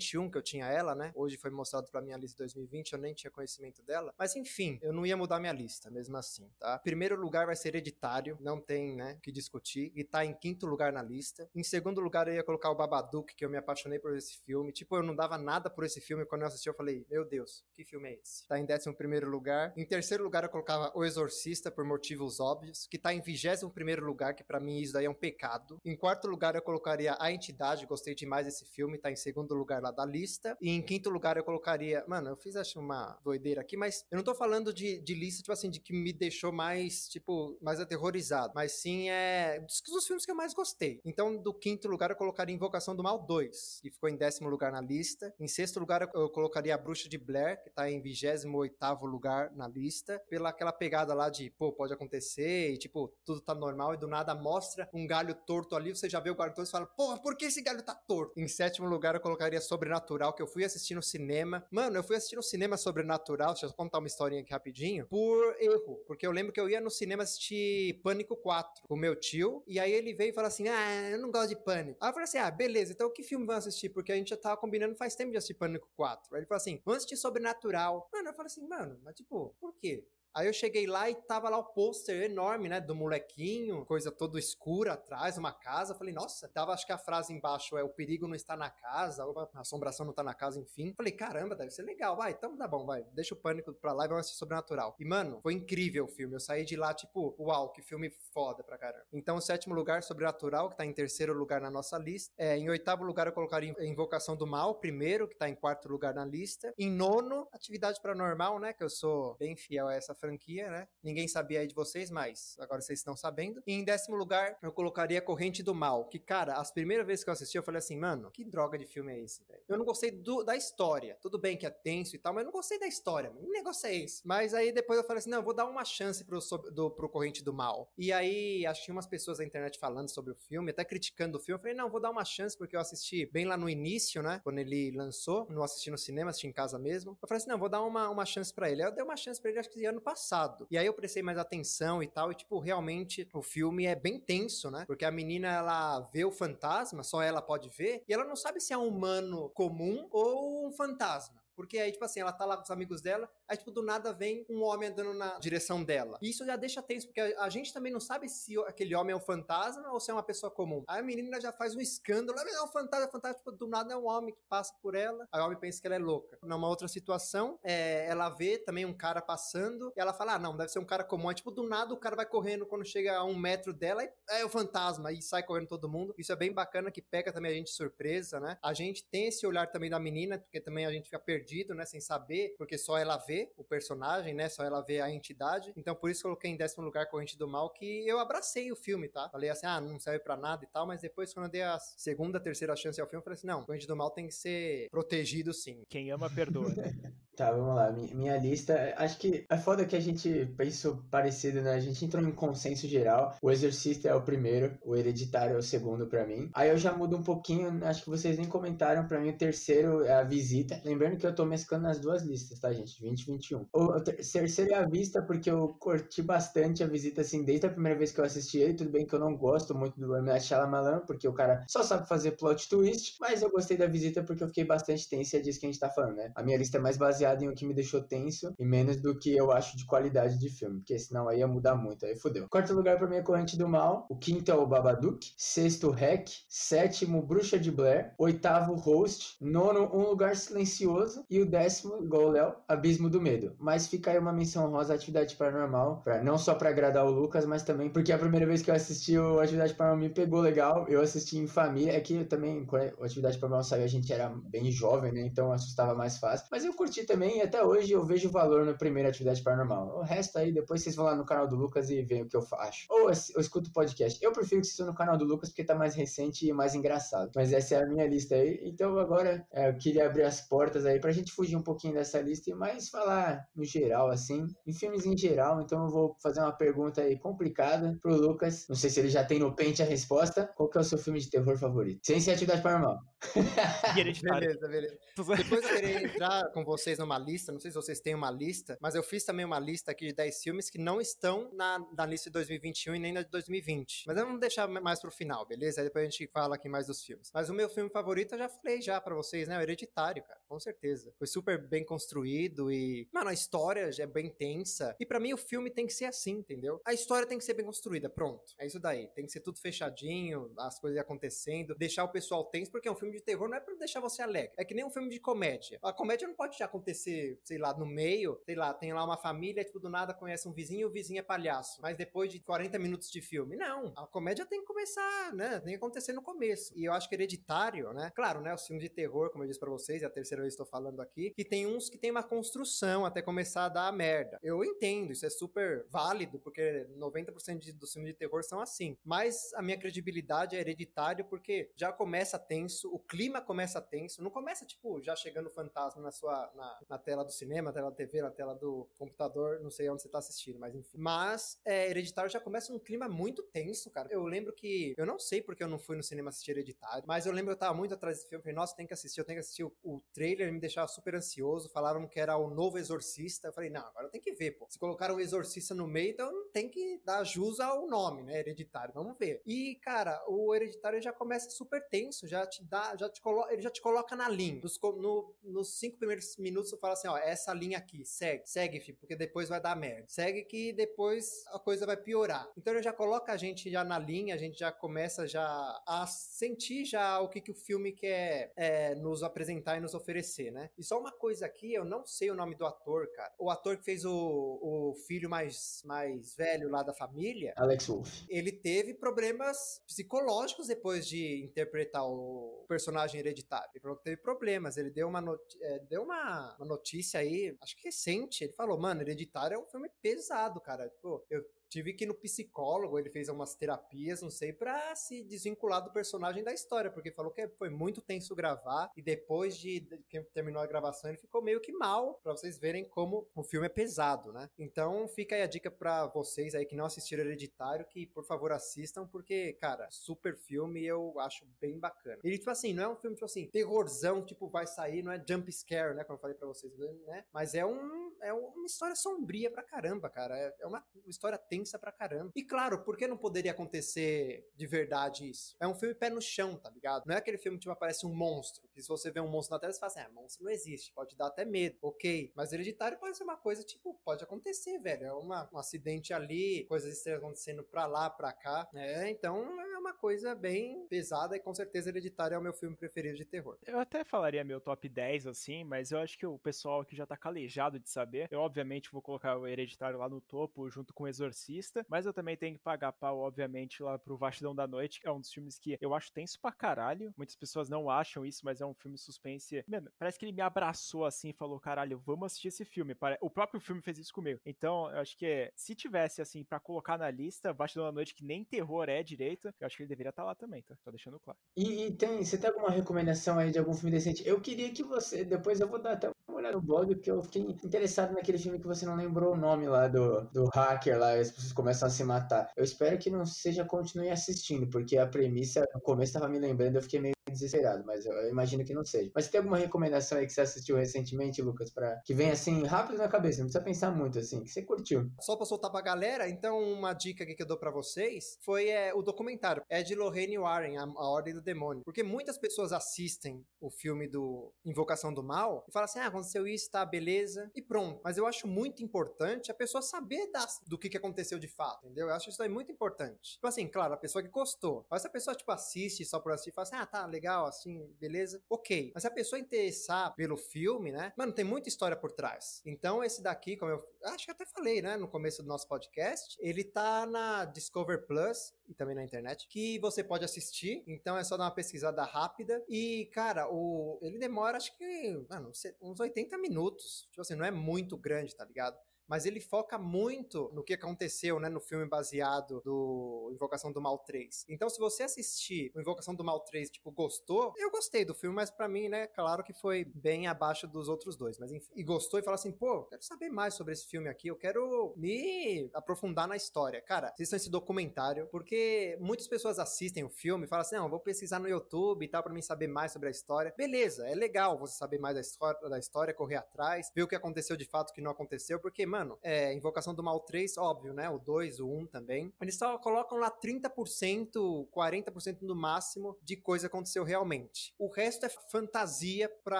2021, que eu tinha ela, né? Hoje foi mostrado pra minha lista 2020, eu nem tinha conhecimento dela. Mas enfim, eu não ia mudar minha lista, mesmo assim, tá? Primeiro lugar vai ser Hereditário, não tem, né, o que discutir. E tá em quinto lugar na lista. Em segundo lugar, eu ia colocar o Babadook, que eu me apaixonei por esse filme. Tipo, eu não dava nada por esse filme. Quando eu assisti, eu falei, meu Deus, que filme é esse? Tá em décimo primeiro lugar. Em terceiro lugar, eu colocava O Exorcista, por motivos óbvios, que tá em vigésimo primeiro lugar, que para mim isso daí é um pecado. Em quarto lugar, eu colocaria A Entidade, gostei demais desse filme, tá em segundo lugar lá da lista. E em quinto lugar eu colocaria. Mano, eu fiz acho uma doideira aqui, mas eu não tô falando de, de lista, tipo assim, de que me deixou mais, tipo, mais aterrorizado. Mas sim é dos, dos filmes que eu mais gostei. Então, do quinto lugar eu colocaria Invocação do Mal 2, que ficou em décimo lugar na lista. Em sexto lugar eu, colocaria A Bruxa de Blair, que tá em vigésimo oitavo lugar na lista. Pela aquela pegada lá de, pô, pode acontecer e, tipo, tudo tá normal e do nada mostra um galho torto ali, você já vê o torto e fala, porra, por que esse galho tá torto? Em sétimo lugar eu colocaria Sobrenatural, que eu fui assistir no cinema. Mano, eu fui assistir no cinema Sobrenatural, deixa eu contar uma historinha aqui rapidinho, por erro. Porque eu lembro que eu ia no cinema assistir Pânico 4 com meu tio, e aí ele veio e falou assim: Ah, eu não gosto de Pânico. Aí eu falei assim: Ah, beleza, então que filme vamos assistir? Porque a gente já tava combinando faz tempo de assistir Pânico 4. Aí ele falou assim: Vamos assistir Sobrenatural. Mano, eu falei assim: Mano, mas tipo, por quê? Aí eu cheguei lá e tava lá o pôster enorme, né, do molequinho, coisa toda escura atrás, uma casa. Falei, nossa, tava acho que a frase embaixo é o perigo não está na casa, a assombração não tá na casa, enfim. Falei, caramba, deve ser legal, vai, então tá bom, vai, deixa o pânico pra lá e vamos assistir Sobrenatural. E, mano, foi incrível o filme. Eu saí de lá, tipo, uau, que filme foda pra caramba. Então, o sétimo lugar, Sobrenatural, que tá em terceiro lugar na nossa lista. É, em oitavo lugar, eu colocaria Invocação do Mal, primeiro, que tá em quarto lugar na lista. Em nono, Atividade Paranormal, né, que eu sou bem fiel a essa franquia, né? Ninguém sabia aí de vocês, mas agora vocês estão sabendo. E em décimo lugar, eu colocaria Corrente do Mal, que, cara, as primeiras vezes que eu assisti, eu falei assim, mano, que droga de filme é esse, velho? Eu não gostei do, da história. Tudo bem que é tenso e tal, mas eu não gostei da história. Que negócio é esse? Mas aí depois eu falei assim, não, eu vou dar uma chance pro, do, pro Corrente do Mal. E aí, achei umas pessoas na internet falando sobre o filme, até criticando o filme. Eu falei, não, vou dar uma chance, porque eu assisti bem lá no início, né? Quando ele lançou, não assisti no cinema, assisti em casa mesmo. Eu falei assim, não, vou dar uma, uma chance para ele. Aí eu dei uma chance para ele, acho que ano passado. E aí eu prestei mais atenção e tal, e tipo, realmente o filme é bem tenso, né? Porque a menina, ela vê o fantasma, só ela pode ver, e ela não sabe se é um humano comum ou um fantasma. Porque aí, tipo assim, ela tá lá com os amigos dela, aí, tipo, do nada vem um homem andando na direção dela. E isso já deixa tenso, porque a, a gente também não sabe se aquele homem é um fantasma ou se é uma pessoa comum. Aí a menina já faz um escândalo, é um fantasma, é um fantasma, tipo, do nada é um homem que passa por ela, aí o homem pensa que ela é louca. Numa outra situação, é, ela vê também um cara passando, e ela fala, ah, não, deve ser um cara comum. Aí, tipo, do nada o cara vai correndo quando chega a um metro dela, e é o fantasma, e sai correndo todo mundo. Isso é bem bacana, que pega também a gente surpresa, né? A gente tem esse olhar também da menina, porque também a gente fica perdido perdido, né? Sem saber, porque só ela vê o personagem, né? Só ela vê a entidade. Então por isso coloquei em décimo lugar Corrente do Mal, que eu abracei o filme, tá? Falei assim, ah, não serve para nada e tal, mas depois quando eu dei a segunda, terceira chance ao filme, eu falei assim, não, Corrente do Mal tem que ser protegido sim. Quem ama, perdoa, né? Tá, vamos lá. Minha lista. Acho que é foda que a gente pensou parecido, né? A gente entrou em um consenso geral. O Exorcista é o primeiro, o Hereditário é o segundo para mim. Aí eu já mudo um pouquinho, acho que vocês nem comentaram. para mim, o terceiro é a Visita. Lembrando que eu tô mesclando as duas listas, tá, gente? 20 e 21. O terceiro é a Vista, porque eu curti bastante a Visita, assim, desde a primeira vez que eu assisti ele. Tudo bem que eu não gosto muito do M. Shyamalan, porque o cara só sabe fazer plot twist. Mas eu gostei da Visita porque eu fiquei bastante tenso e é disso que a gente tá falando, né? A minha lista é mais baseada em o que me deixou tenso e menos do que eu acho de qualidade de filme, porque senão aí ia mudar muito, aí fodeu. Quarto lugar pra mim é Corrente do Mal, o quinto é o Babadook, sexto Hack, sétimo Bruxa de Blair, oitavo Host, nono Um Lugar Silencioso e o décimo, igual Léo, Abismo do Medo. Mas fica aí uma menção rosa Atividade Paranormal, pra, não só pra agradar o Lucas, mas também porque a primeira vez que eu assisti o Atividade Paranormal me pegou legal, eu assisti em família, é que também, quando o Atividade Paranormal saiu, a gente era bem jovem, né, então assustava mais fácil, mas eu curti também também, até hoje, eu vejo valor na primeira atividade paranormal. O resto aí, depois vocês vão lá no canal do Lucas e veem o que eu acho. Ou eu escuto o podcast. Eu prefiro que vocês no canal do Lucas porque tá mais recente e mais engraçado. Mas essa é a minha lista aí. Então agora é, eu queria abrir as portas aí pra gente fugir um pouquinho dessa lista e mais falar no geral, assim, em filmes em geral. Então eu vou fazer uma pergunta aí complicada pro Lucas. Não sei se ele já tem no pente a resposta. Qual que é o seu filme de terror favorito? Sem ser atividade paranormal. beleza, beleza. Depois eu queria entrar com vocês numa lista, não sei se vocês têm uma lista, mas eu fiz também uma lista aqui de 10 filmes que não estão na, na lista de 2021 e nem na de 2020. Mas eu vou deixar mais pro final, beleza? Aí depois a gente fala aqui mais dos filmes. Mas o meu filme favorito eu já falei já para vocês, né? O Hereditário, cara, com certeza. Foi super bem construído e, mano, a história já é bem tensa. E para mim o filme tem que ser assim, entendeu? A história tem que ser bem construída, pronto. É isso daí. Tem que ser tudo fechadinho, as coisas acontecendo, deixar o pessoal tenso, porque é um filme de terror não é para deixar você alegre. É que nem um filme de comédia. A comédia não pode acontecer sei lá, no meio, sei lá, tem lá uma família, tipo, do nada conhece um vizinho e o vizinho é palhaço. Mas depois de 40 minutos de filme. Não, a comédia tem que começar, né? Tem que acontecer no começo. E eu acho que hereditário, né? Claro, né? Os filmes de terror, como eu disse pra vocês, é a terceira vez que estou falando aqui, que tem uns que tem uma construção até começar a dar merda. Eu entendo, isso é super válido, porque 90% de, dos filmes de terror são assim. Mas a minha credibilidade é hereditário porque já começa tenso, o clima começa tenso, não começa, tipo, já chegando fantasma na sua, na, na tela do cinema, na tela da TV, na tela do computador, não sei onde você tá assistindo, mas enfim. Mas é, Hereditário já começa num clima muito tenso, cara. Eu lembro que. Eu não sei porque eu não fui no cinema assistir Hereditário, mas eu lembro que eu tava muito atrás desse filme. Falei, nossa, tem que assistir, eu tenho que assistir. O, o trailer me deixava super ansioso. Falaram que era o novo Exorcista. Eu falei, não, agora tenho que ver, pô. Se colocaram o Exorcista no meio, então tem que dar jus ao nome, né? Hereditário. Vamos ver. E, cara, o Hereditário já começa super tenso, já te dá, já te ele já te coloca na linha. Nos, no, nos cinco primeiros minutos, você fala assim, ó, essa linha aqui, segue, segue, filho, porque depois vai dar merda. Segue que depois a coisa vai piorar. Então ele já coloca a gente já na linha, a gente já começa já a sentir já o que, que o filme quer é, nos apresentar e nos oferecer, né? E só uma coisa aqui, eu não sei o nome do ator, cara. O ator que fez o, o filho mais, mais velho lá da família, Alex Wolff. Ele teve problemas psicológicos depois de interpretar o personagem hereditário. Ele falou que teve problemas. Ele deu uma, é, deu uma, uma notícia aí, acho que recente, ele falou, mano, Hereditário é um filme pesado, cara. Tipo, eu tive que ir no psicólogo, ele fez umas terapias, não sei, pra se desvincular do personagem da história, porque falou que foi muito tenso gravar e depois de, que terminou a gravação ele ficou meio que mal, para vocês verem como o filme é pesado, né? Então fica aí a dica para vocês aí que não assistiram Hereditário, que por favor assistam, porque, cara, super filme eu acho bem bacana. Ele, tipo assim, não é um filme, tipo assim, terrorzão, tipo, vai sair, não é jump scare, né, como eu falei pra vocês, né? Mas é um, é uma história sombria pra caramba, cara. É, é uma história tensa tensa pra caramba. E claro, por que não poderia acontecer de verdade isso? É um filme pé no chão, tá ligado? Não é aquele filme que tipo, aparece um monstro, que se você vê um monstro na tela, você fala assim, ah, monstro não existe, pode dar até medo, ok. Mas hereditário pode ser uma coisa, tipo, pode acontecer, velho. É uma, um acidente ali, coisas estranhas acontecendo pra lá, pra cá, né? Então é uma coisa bem pesada e com certeza hereditário é o meu filme preferido de terror. Eu até falaria meu top 10, assim, mas eu acho que o pessoal aqui já tá calejado de saber. Eu, obviamente, vou colocar o hereditário lá no topo, junto com o Exorcista assista, mas eu também tenho que pagar pau, obviamente, lá pro Vastidão da Noite, que é um dos filmes que eu acho tenso pra caralho. Muitas pessoas não acham isso, mas é um filme suspense. Mano, parece que ele me abraçou assim e falou: caralho, vamos assistir esse filme. O próprio filme fez isso comigo. Então, eu acho que se tivesse, assim, para colocar na lista, Vastidão da Noite, que nem terror é direito, eu acho que ele deveria estar tá lá também, tá? Tô deixando claro. E, e tem, você tem alguma recomendação aí de algum filme decente? Eu queria que você, depois eu vou dar até uma olhada no blog, porque eu fiquei interessado naquele filme que você não lembrou o nome lá do, do hacker lá, pessoas começam a se matar. Eu espero que não seja continue assistindo, porque a premissa no começo tava me lembrando, eu fiquei meio desesperado, mas eu imagino que não seja. Mas tem alguma recomendação aí que você assistiu recentemente, Lucas, para que venha assim rápido na cabeça, não precisa pensar muito assim, que você curtiu? Só para soltar pra galera, então uma dica que eu dou para vocês foi é, o documentário, é de Lorraine Warren, a, a, Ordem do Demônio, porque muitas pessoas assistem o filme do Invocação do Mal e falam assim, ah, aconteceu isso, tá, beleza, e pronto. Mas eu acho muito importante a pessoa saber das, do que, que aconteceu de fato, entendeu? Eu acho isso aí muito importante. Tipo assim, claro, a pessoa que gostou, mas se a pessoa, tipo, assiste só por assistir fala assim, ah, tá, legal, legal, assim, beleza, ok. Mas se a pessoa interessar pelo filme, né? Mano, tem muita história por trás. Então, esse daqui, como eu acho que até falei, né, no começo do nosso podcast, ele tá na Discover Plus e também na internet, que você pode assistir. Então é só dar uma pesquisada rápida. E, cara, o ele demora acho que, mano, uns 80 minutos. Tipo assim, não é muito grande, tá ligado? Mas ele foca muito no que aconteceu, né, no filme baseado do Invocação do Mal 3. Então, se você assistir o Invocação do Mal 3, tipo, gostou, eu gostei do filme, mas para mim, né, claro que foi bem abaixo dos outros dois, mas enfim. E gostou e falou assim, pô, quero saber mais sobre esse filme aqui, eu quero me aprofundar na história. Cara, assistam esse documentário, porque muitas pessoas assistem o filme e falam assim, não, vou pesquisar no YouTube e tal para mim saber mais sobre a história. Beleza, é legal você saber mais da história, da história, correr atrás, ver o que aconteceu de fato, o que não aconteceu, porque, mano, mano, é, Invocação do Mal 3, óbvio, né? O 2, o 1 também. Eles só colocam lá 30%, 40% no máximo de coisa que aconteceu realmente. O resto é fantasia para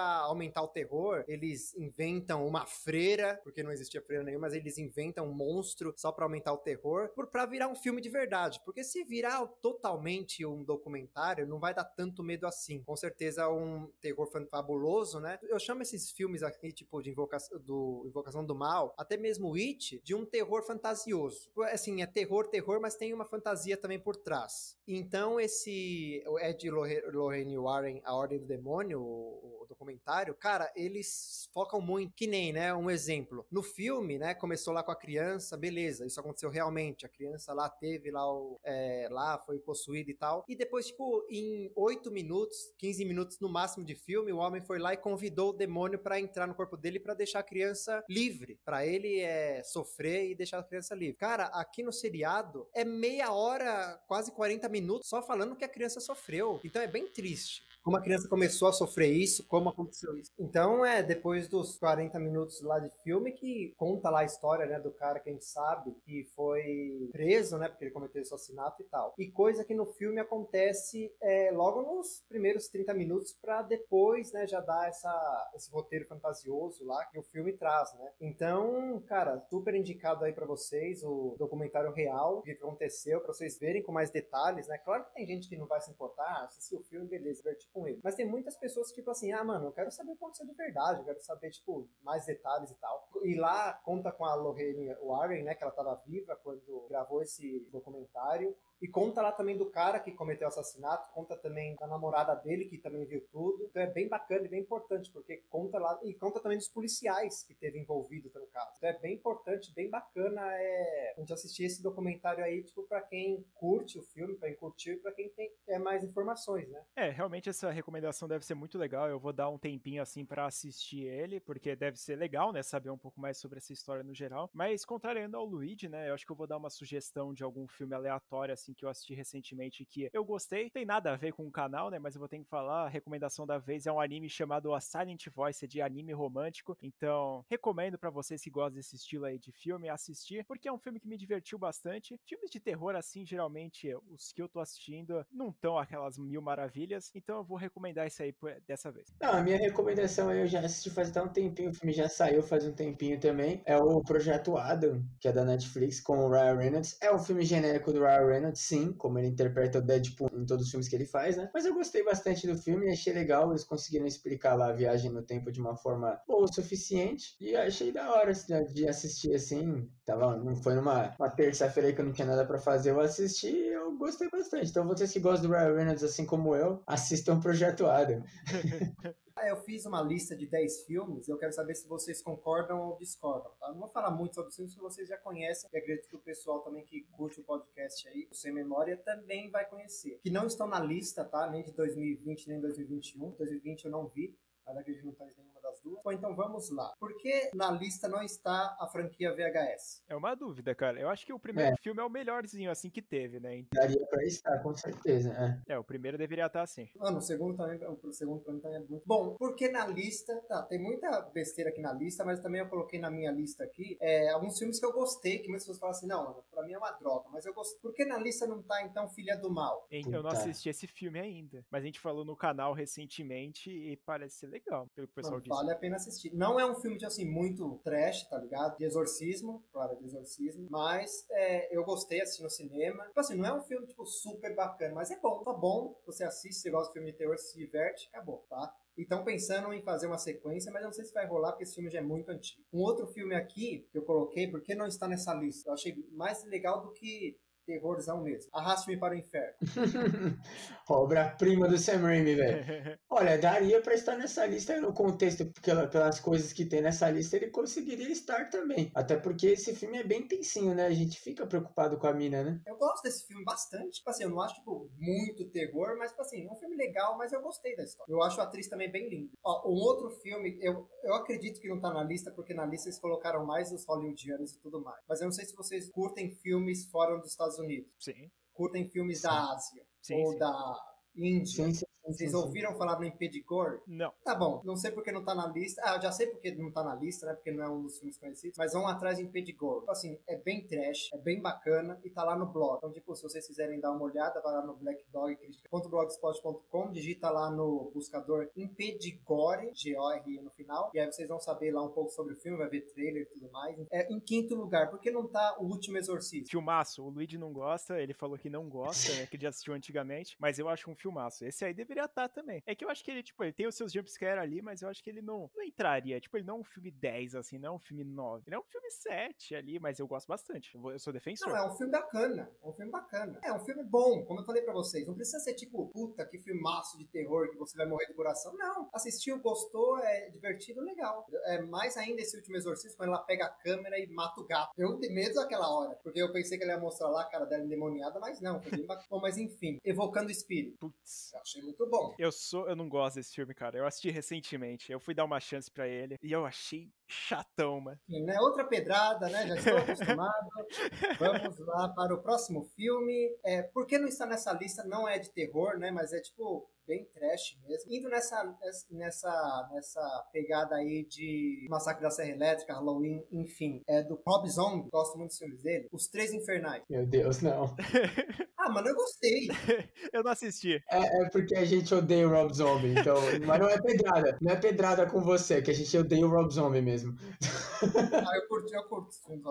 aumentar o terror. Eles inventam uma freira, porque não existia freira nenhuma, mas eles inventam um monstro só para aumentar o terror, para virar um filme de verdade. Porque se virar totalmente um documentário, não vai dar tanto medo assim. Com certeza um terror fabuloso, né? Eu chamo esses filmes aqui, tipo, de invocação do, invocação do mal, até mesmo mesmo It de um terror fantasioso. Assim, é terror, terror, mas tem uma fantasia também por trás. Então, esse de Lorraine Warren, A Ordem do Demônio, o, o documentário, cara, eles focam muito, que nem, né, um exemplo. No filme, né, começou lá com a criança, beleza, isso aconteceu realmente, a criança lá teve lá o, é, lá foi possuída e tal, e depois, tipo, em 8 minutos, 15 minutos no máximo de filme, o homem foi lá e convidou o demônio para entrar no corpo dele para deixar a criança livre, para ele é, sofrer e deixar a criança livre. Cara, aqui no seriado é meia hora, quase 40 minutos só falando que a criança sofreu. Então é bem triste como a criança começou a sofrer isso, como aconteceu isso. Então, é depois dos 40 minutos lá de filme que conta lá a história, né, do cara que a gente sabe que foi preso, né, porque ele cometeu assassinato e tal. E coisa que no filme acontece é, logo nos primeiros 30 minutos para depois, né, já dar essa, esse roteiro fantasioso lá que o filme traz, né. Então, cara, super indicado aí para vocês o documentário real, o que aconteceu, para vocês verem com mais detalhes, né. Claro que tem gente que não vai se importar, assistir o filme, beleza, com ele. Mas tem muitas pessoas que, tipo assim, ah, mano, eu quero saber o que aconteceu de verdade, eu quero saber, tipo, mais detalhes e tal. E lá conta com a Lorraine Warren, né, que ela tava viva quando gravou esse documentário. E conta lá também do cara que cometeu o assassinato, conta também da namorada dele que também viu tudo. Então é bem bacana e bem importante, porque conta lá e conta também dos policiais que teve envolvido no caso. Então é bem importante, bem bacana é a gente assistir esse documentário aí, tipo, para quem curte o filme, para quem curtiu e para quem tem é, mais informações, né? É, realmente essa recomendação deve ser muito legal. Eu vou dar um tempinho assim para assistir ele, porque deve ser legal, né, saber um pouco mais sobre essa história no geral. Mas contrariando ao Luigi, né, eu acho que eu vou dar uma sugestão de algum filme aleatório assim assim que eu assisti recentemente que eu gostei. Tem nada a ver com o canal, né? Mas eu vou ter que falar. A recomendação da vez é um anime chamado A Silent Voice, de anime romântico. Então, recomendo para vocês que gostam desse estilo aí de filme assistir, porque é um filme que me divertiu bastante. Filmes de terror, assim, geralmente, os que eu tô assistindo não estão aquelas mil maravilhas. Então, eu vou recomendar isso aí dessa vez. Não, a minha recomendação aí eu já assisti faz até um tempinho. O filme já saiu faz um tempinho também. É o Projeto Adam, que é da Netflix, com o Ryan Reynolds. É um filme genérico do Ryan Reynolds sim, como ele interpreta o Deadpool em todos os filmes que ele faz, né? Mas eu gostei bastante do filme, achei legal, eles conseguiram explicar lá a viagem no tempo de uma forma boa o suficiente, e achei da hora de assistir assim, tava, não foi numa uma terça-feira que eu não tinha nada para fazer, eu assisti e eu gostei bastante. Então vocês que gostam do Ryan Reynolds assim como eu, assistam Projeto Adam. Ah, eu fiz uma lista de 10 filmes, eu quero saber se vocês concordam ou discordam, tá? Não vou falar muito sobre os filmes que vocês já conhecem, e acredito que o pessoal também que curte o podcast aí, o Sem Memória, também vai conhecer. Que não estão na lista, tá? Nem de 2020, nem 2021. 2020 eu não vi, mas acredito que não tá nenhuma das duas. Bom, então vamos lá. Por que na lista não está a franquia VHS? É uma dúvida, cara. Eu acho que o primeiro é. filme é o melhorzinho, assim, que teve, né? Então... Daria pra estar, com certeza. É. é, o primeiro deveria estar assim. Mano, o segundo também, o segundo pra mim também é muito bom. Porque na lista, tá, tem muita besteira aqui na lista, mas também eu coloquei na minha lista aqui é, alguns filmes que eu gostei, que muitas pessoas falam assim, não, pra mim é uma droga, mas eu gostei. Por que na lista não tá, então, Filha do Mal? Eu não assisti esse filme ainda, mas a gente falou no canal recentemente e parece ser legal, pelo que o pessoal não, disse. Vale a pena assistir. Não é um filme de assim muito trash, tá ligado? De exorcismo, claro, de exorcismo. Mas é, eu gostei assim no cinema. Tipo assim, não é um filme tipo super bacana, mas é bom, tá bom. Você assiste, você gosta de filme de terror, se diverte, acabou, tá? E estão pensando em fazer uma sequência, mas não sei se vai rolar, porque esse filme já é muito antigo. Um outro filme aqui que eu coloquei, porque não está nessa lista? Eu achei mais legal do que terrorzão mesmo. Arraste-me para o inferno. Obra-prima do Sam Raimi, velho. Olha, daria para estar nessa lista no contexto, porque pelas coisas que tem nessa lista, ele conseguiria estar também. Até porque esse filme é bem tensinho, né? A gente fica preocupado com a mina, né? Eu gosto desse filme bastante. Tipo assim, eu não acho, tipo, muito terror, mas, tipo assim, é um filme legal, mas eu gostei da história. Eu acho a atriz também bem linda. Ó, um outro filme, eu, eu acredito que não tá na lista, porque na lista eles colocaram mais os hollywoodianos e tudo mais. Mas eu não sei se vocês curtem filmes fora dos Estados Unidos. Sim. Curtem filmes sim. da Ásia. Sim, ou sim. da Índia. Sim, sim, vocês ouviram falar no Impedicor? Não. Tá bom, não sei porque não tá na lista. Ah, eu já sei porque não tá na lista, né? Porque não é um dos filmes conhecidos. Mas vão atrás em Impedicor. Tipo assim, é bem trash, é bem bacana e tá lá no blog. Então, tipo, se vocês quiserem dar uma olhada, vai lá no blackdog.blogspot.com, digita lá no buscador Impedigore, G-O-R-E no final, e aí vocês vão saber lá um pouco sobre o filme, vai ver trailer e tudo mais. É, em quinto lugar, por que não tá o último exorcista? Filmaço. O Luigi não gosta, ele falou que não gosta, né, que já assistiu antigamente, mas eu acho um filmaço. Esse aí deveria tá também. É que eu acho que ele, tipo, ele tem os seus jumpscare ali, mas eu acho que ele não, não entraria. Tipo, ele não é um filme 10, assim, não é um filme 9. Ele é um filme 7 ali, mas eu gosto bastante. Eu, sou defensor. Não, é um filme bacana. É um filme bacana. É um filme bom, como eu falei pra vocês. Não precisa ser tipo, puta, que filmaço de terror que você vai morrer de coração. Não. Assistiu, gostou, é divertido, legal. É mais ainda esse último exorcismo, quando ela pega a câmera e mata o gato. Eu tenho medo daquela hora, porque eu pensei que ela ia mostrar lá a cara dela endemoniada, mas não, foi bem bacana. Bom, mas enfim, evocando o espírito. Putz. Eu achei muito bom. Eu sou, eu não gosto desse filme, cara. Eu assisti recentemente. Eu fui dar uma chance para ele e eu achei chatão, mano. Sim, né? Outra pedrada, né? Já estou acostumado. Vamos lá para o próximo filme. É, por que não está nessa lista? Não é de terror, né? Mas é tipo bem trash mesmo. Indo nessa, nessa, nessa pegada aí de Massacre da Serra Elétrica, Halloween, enfim. É do Rob Zombie, gosto muito dos filmes dele. Os Três Infernais. Meu Deus, não. ah, mano, eu gostei. eu não assisti. É, é, porque a gente odeia o Rob Zombie, então... Mas não é pedrada. Não é pedrada com você, que a gente odeia o Rob Zombie mesmo. ah, eu curti, eu curto os filmes.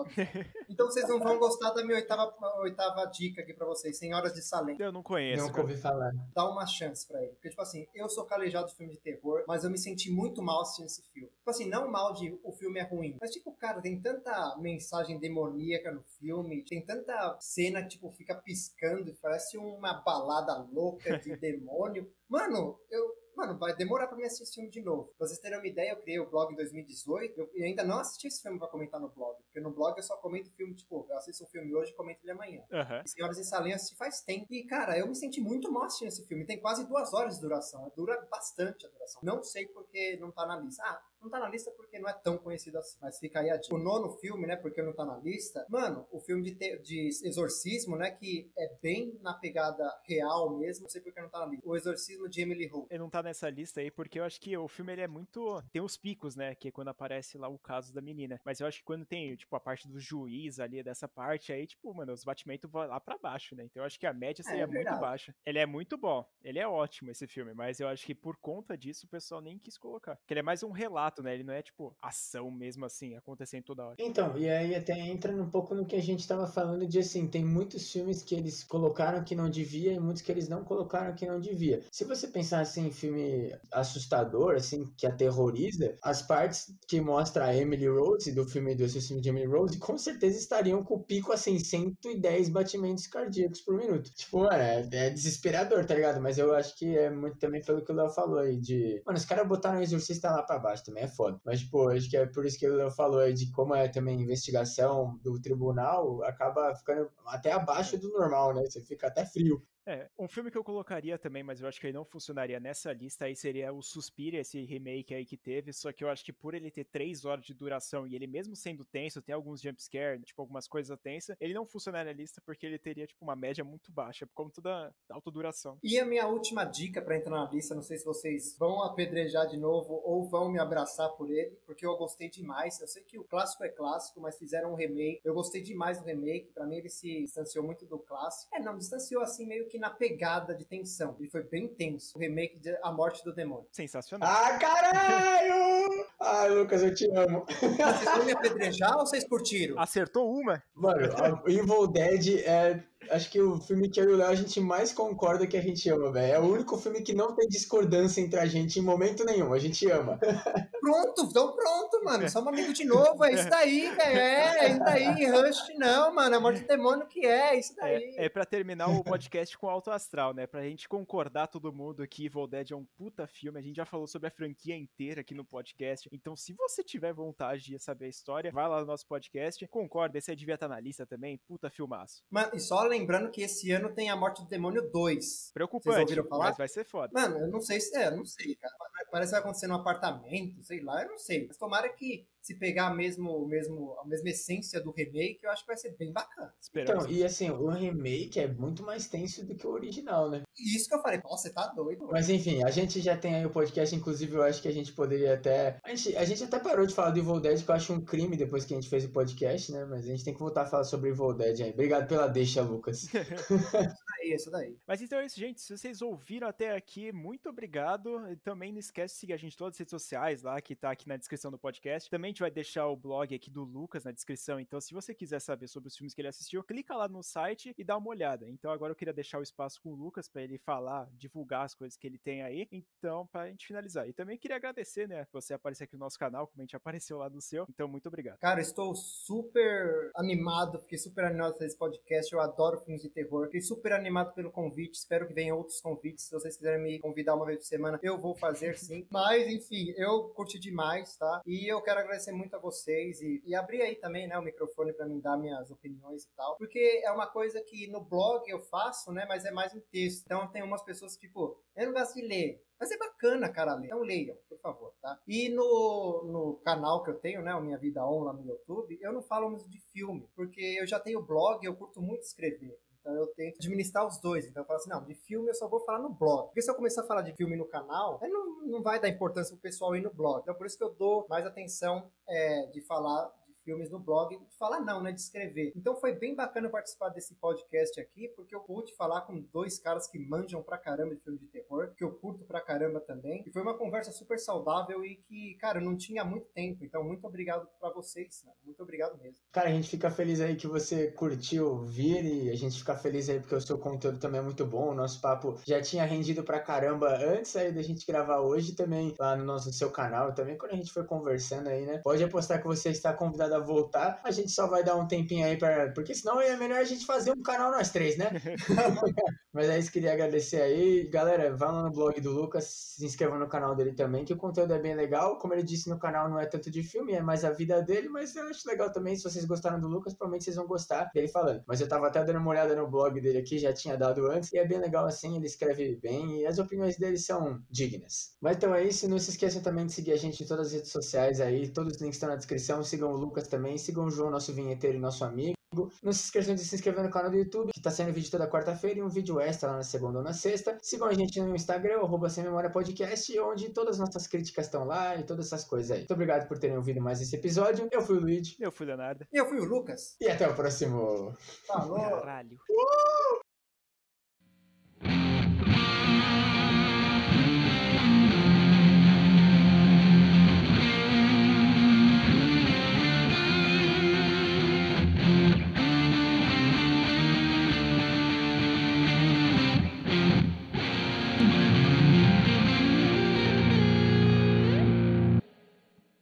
Então vocês não vão gostar da minha oitava, oitava dica aqui pra vocês, Senhoras de Salem. Eu não conheço. Nunca ouvi falar. Dá uma chance pra ele. Porque, tipo assim, eu sou calejado de filme de terror, mas eu me senti muito mal assistindo esse filme. Tipo assim, não mal de o filme é ruim, mas, tipo, cara, tem tanta mensagem demoníaca no filme, tem tanta cena que, tipo, fica piscando e parece uma balada louca de demônio. Mano, eu, mano, vai demorar pra mim assistir esse filme de novo. Pra vocês terem uma ideia, eu criei o blog em 2018 eu, e ainda não assisti esse filme pra comentar no blog. Porque no blog eu só comento filme, tipo, eu assisto um filme hoje e comento ele amanhã. Uhum. Senhoras e Salem assisti faz tempo. E, cara, eu me senti muito mal assistindo esse filme. Tem quase duas horas de duração. Dura bastante a duração. Não sei porque não tá na lista. Ah, não tá na lista porque não é tão conhecido assim. Mas fica aí a dica. O nono filme, né? Porque não tá na lista. Mano, o filme de, te, de exorcismo, né? Que é bem na pegada real mesmo. Não sei porque não tá na lista. O Exorcismo de Emily Hope. Ele não tá nessa lista aí porque eu acho que o filme ele é muito. Tem os picos, né? Que é quando aparece lá o caso da menina. Mas eu acho que quando tem, tipo, a parte do juiz ali, dessa parte aí, tipo, mano, os batimentos vão lá pra baixo, né? Então eu acho que a média seria é, é muito baixa. Ele é muito bom. Ele é ótimo esse filme. Mas eu acho que por conta disso o pessoal nem quis colocar. Porque ele é mais um relato né? Ele não é tipo ação mesmo assim, acontecendo toda hora. Então, e aí até entra um pouco no que a gente tava falando de assim, tem muitos filmes que eles colocaram que não devia e muitos que eles não colocaram que não devia. Se você pensar assim em filme assustador, assim, que aterroriza, as partes que mostra a Emily Rose do filme do assassino de Emily Rose, com certeza estariam com o pico assim, 110 batimentos cardíacos por minuto. Tipo, mano, é, é desesperador, tá ligado? Mas eu acho que é muito também pelo que o Léo falou aí de. Mano, os caras botaram o exorcista lá pra baixo também, é foda. Mas, tipo, acho que é por isso que o Léo falou aí de como é também investigação do tribunal, acaba ficando até abaixo do normal, né? Você fica até frio. É, um filme que eu colocaria também, mas eu acho que ele não funcionaria nessa lista aí seria o Suspiria, esse remake aí que teve, só que eu acho que por ele ter três horas de duração e ele mesmo sendo tenso, tem alguns jumpscare, tipo algumas coisas tensas, ele não funcionaria na lista porque ele teria tipo uma média muito baixa, por conta da, da alta duração. E a minha última dica para entrar na lista, não sei se vocês vão apedrejar de novo ou vão me abraçar por ele, porque eu gostei demais. Eu sei que o clássico é clássico, mas fizeram um remake. Eu gostei demais do remake, para mim ele se distanciou muito do clássico. É, não, distanciou assim meio que na pegada de tensão. Ele foi bem tenso. O remake de A Morte do Demônio. Sensacional. Ah, caralho! Ai, Lucas, eu te amo. Vocês vão me apedrejar ou vocês curtiram? Acertou uma? Mano, Evil Dead é acho que o filme que eu e o Léo a gente mais concorda que a gente ama, velho. É o único filme que não tem discordância entre a gente em momento nenhum. A gente ama. Pronto, então pronto, mano. Somos amigos de novo. É isso daí, velho. É, é isso daí. Rush não, mano. A morte do demônio que é, é isso daí. É, é pra terminar o podcast com alto astral, né? Pra gente concordar todo mundo que Evil Dead é um puta filme. A gente já falou sobre a franquia inteira aqui no podcast. Então, se você tiver vontade de saber a história, vai lá no nosso podcast. Concorda, esse aí devia estar na lista também. Puta filmaço. Mano, e só lembrando que esse ano tem a Morte do Demônio 2. Preocupante, mas vai ser foda. Mano, eu não sei se é, eu não sei, cara. Parece que vai acontecer no apartamento, sei lá, eu não sei. Mas tomara que se pegar mesmo, mesmo a mesma essência do remake, eu acho que vai ser bem bacana. Então, e assim, o remake é muito mais tenso do que o original, né? Isso que eu falei, nossa, você tá doido. Mas enfim, a gente já tem aí o podcast, inclusive eu acho que a gente poderia até. A gente, a gente até parou de falar do Evil Dead, que eu acho um crime depois que a gente fez o podcast, né? Mas a gente tem que voltar a falar sobre Evil Dead aí. Obrigado pela deixa, Lucas. isso daí, isso daí. Mas então é isso, gente. Se vocês ouviram até aqui, muito obrigado. E também não esquece de seguir a gente em todas as redes sociais lá, que tá aqui na descrição do podcast. Também a vai deixar o blog aqui do Lucas na descrição. Então, se você quiser saber sobre os filmes que ele assistiu, clica lá no site e dá uma olhada. Então, agora eu queria deixar o espaço com o Lucas para ele falar, divulgar as coisas que ele tem aí. Então, pra gente finalizar. E também queria agradecer, né, você aparecer aqui no nosso canal, como a gente apareceu lá no seu. Então, muito obrigado. Cara, estou super animado, fiquei super animado fazer esse podcast. Eu adoro filmes de terror. Fiquei super animado pelo convite. Espero que venham outros convites. Se vocês quiserem me convidar uma vez por semana, eu vou fazer sim. Mas, enfim, eu curti demais, tá? E eu quero agradecer muito a vocês e, e abrir aí também, né, o microfone para mim dar minhas opiniões e tal, porque é uma coisa que no blog eu faço, né, mas é mais em texto. Então tem umas pessoas que, tipo, eu não gosto de ler, mas é bacana, cara, ler. Então leiam, por favor, tá? E no, no canal que eu tenho, né, o Minha Vida On lá no YouTube, eu não falo muito de filme, porque eu já tenho blog eu curto muito escrever. Então eu tento administrar os dois. Então eu falo assim, não, de filme eu só vou falar no blog. Porque se eu começar a falar de filme no canal, não, não vai dar importância pro pessoal ir no blog. Então por isso que eu dou mais atenção é, de falar filmes no blog, falar não, né, de escrever. Então foi bem bacana participar desse podcast aqui, porque eu pude falar com dois caras que manjam pra caramba de filme de terror, que eu curto pra caramba também. E foi uma conversa super saudável e que, cara, não tinha muito tempo. Então muito obrigado para vocês, né? muito obrigado mesmo. Cara, a gente fica feliz aí que você curtiu vir e a gente fica feliz aí porque o seu conteúdo também é muito bom. O nosso papo já tinha rendido pra caramba antes aí da gente gravar hoje também lá no nosso seu canal. Também quando a gente foi conversando aí, né? Pode apostar que você está convidado voltar. A gente só vai dar um tempinho aí para, porque senão é melhor a gente fazer um canal nós três, né? Mas é isso, queria agradecer aí. Galera, vá lá no blog do Lucas, se inscreva no canal dele também, que o conteúdo é bem legal. Como ele disse no canal, não é tanto de filme, é mais a vida dele, mas eu acho legal também. Se vocês gostaram do Lucas, provavelmente vocês vão gostar dele falando. Mas eu tava até dando uma olhada no blog dele aqui, já tinha dado antes, e é bem legal assim, ele escreve bem e as opiniões dele são dignas. Mas então é isso, não se esqueçam também de seguir a gente em todas as redes sociais aí, todos os links estão na descrição. Sigam o Lucas também, sigam o João, nosso vinheteiro e nosso amigo. Não se esqueçam de se inscrever no canal do YouTube, que tá saindo vídeo toda quarta-feira e um vídeo extra lá na segunda ou na sexta. Sigam a gente no Instagram, arroba Sem Memória Podcast, onde todas as nossas críticas estão lá e todas essas coisas aí. Muito obrigado por terem ouvido mais esse episódio. Eu fui o Luigi. Eu fui o Leonardo. E eu fui o Lucas. E até o próximo. Falou. Caralho. Uh!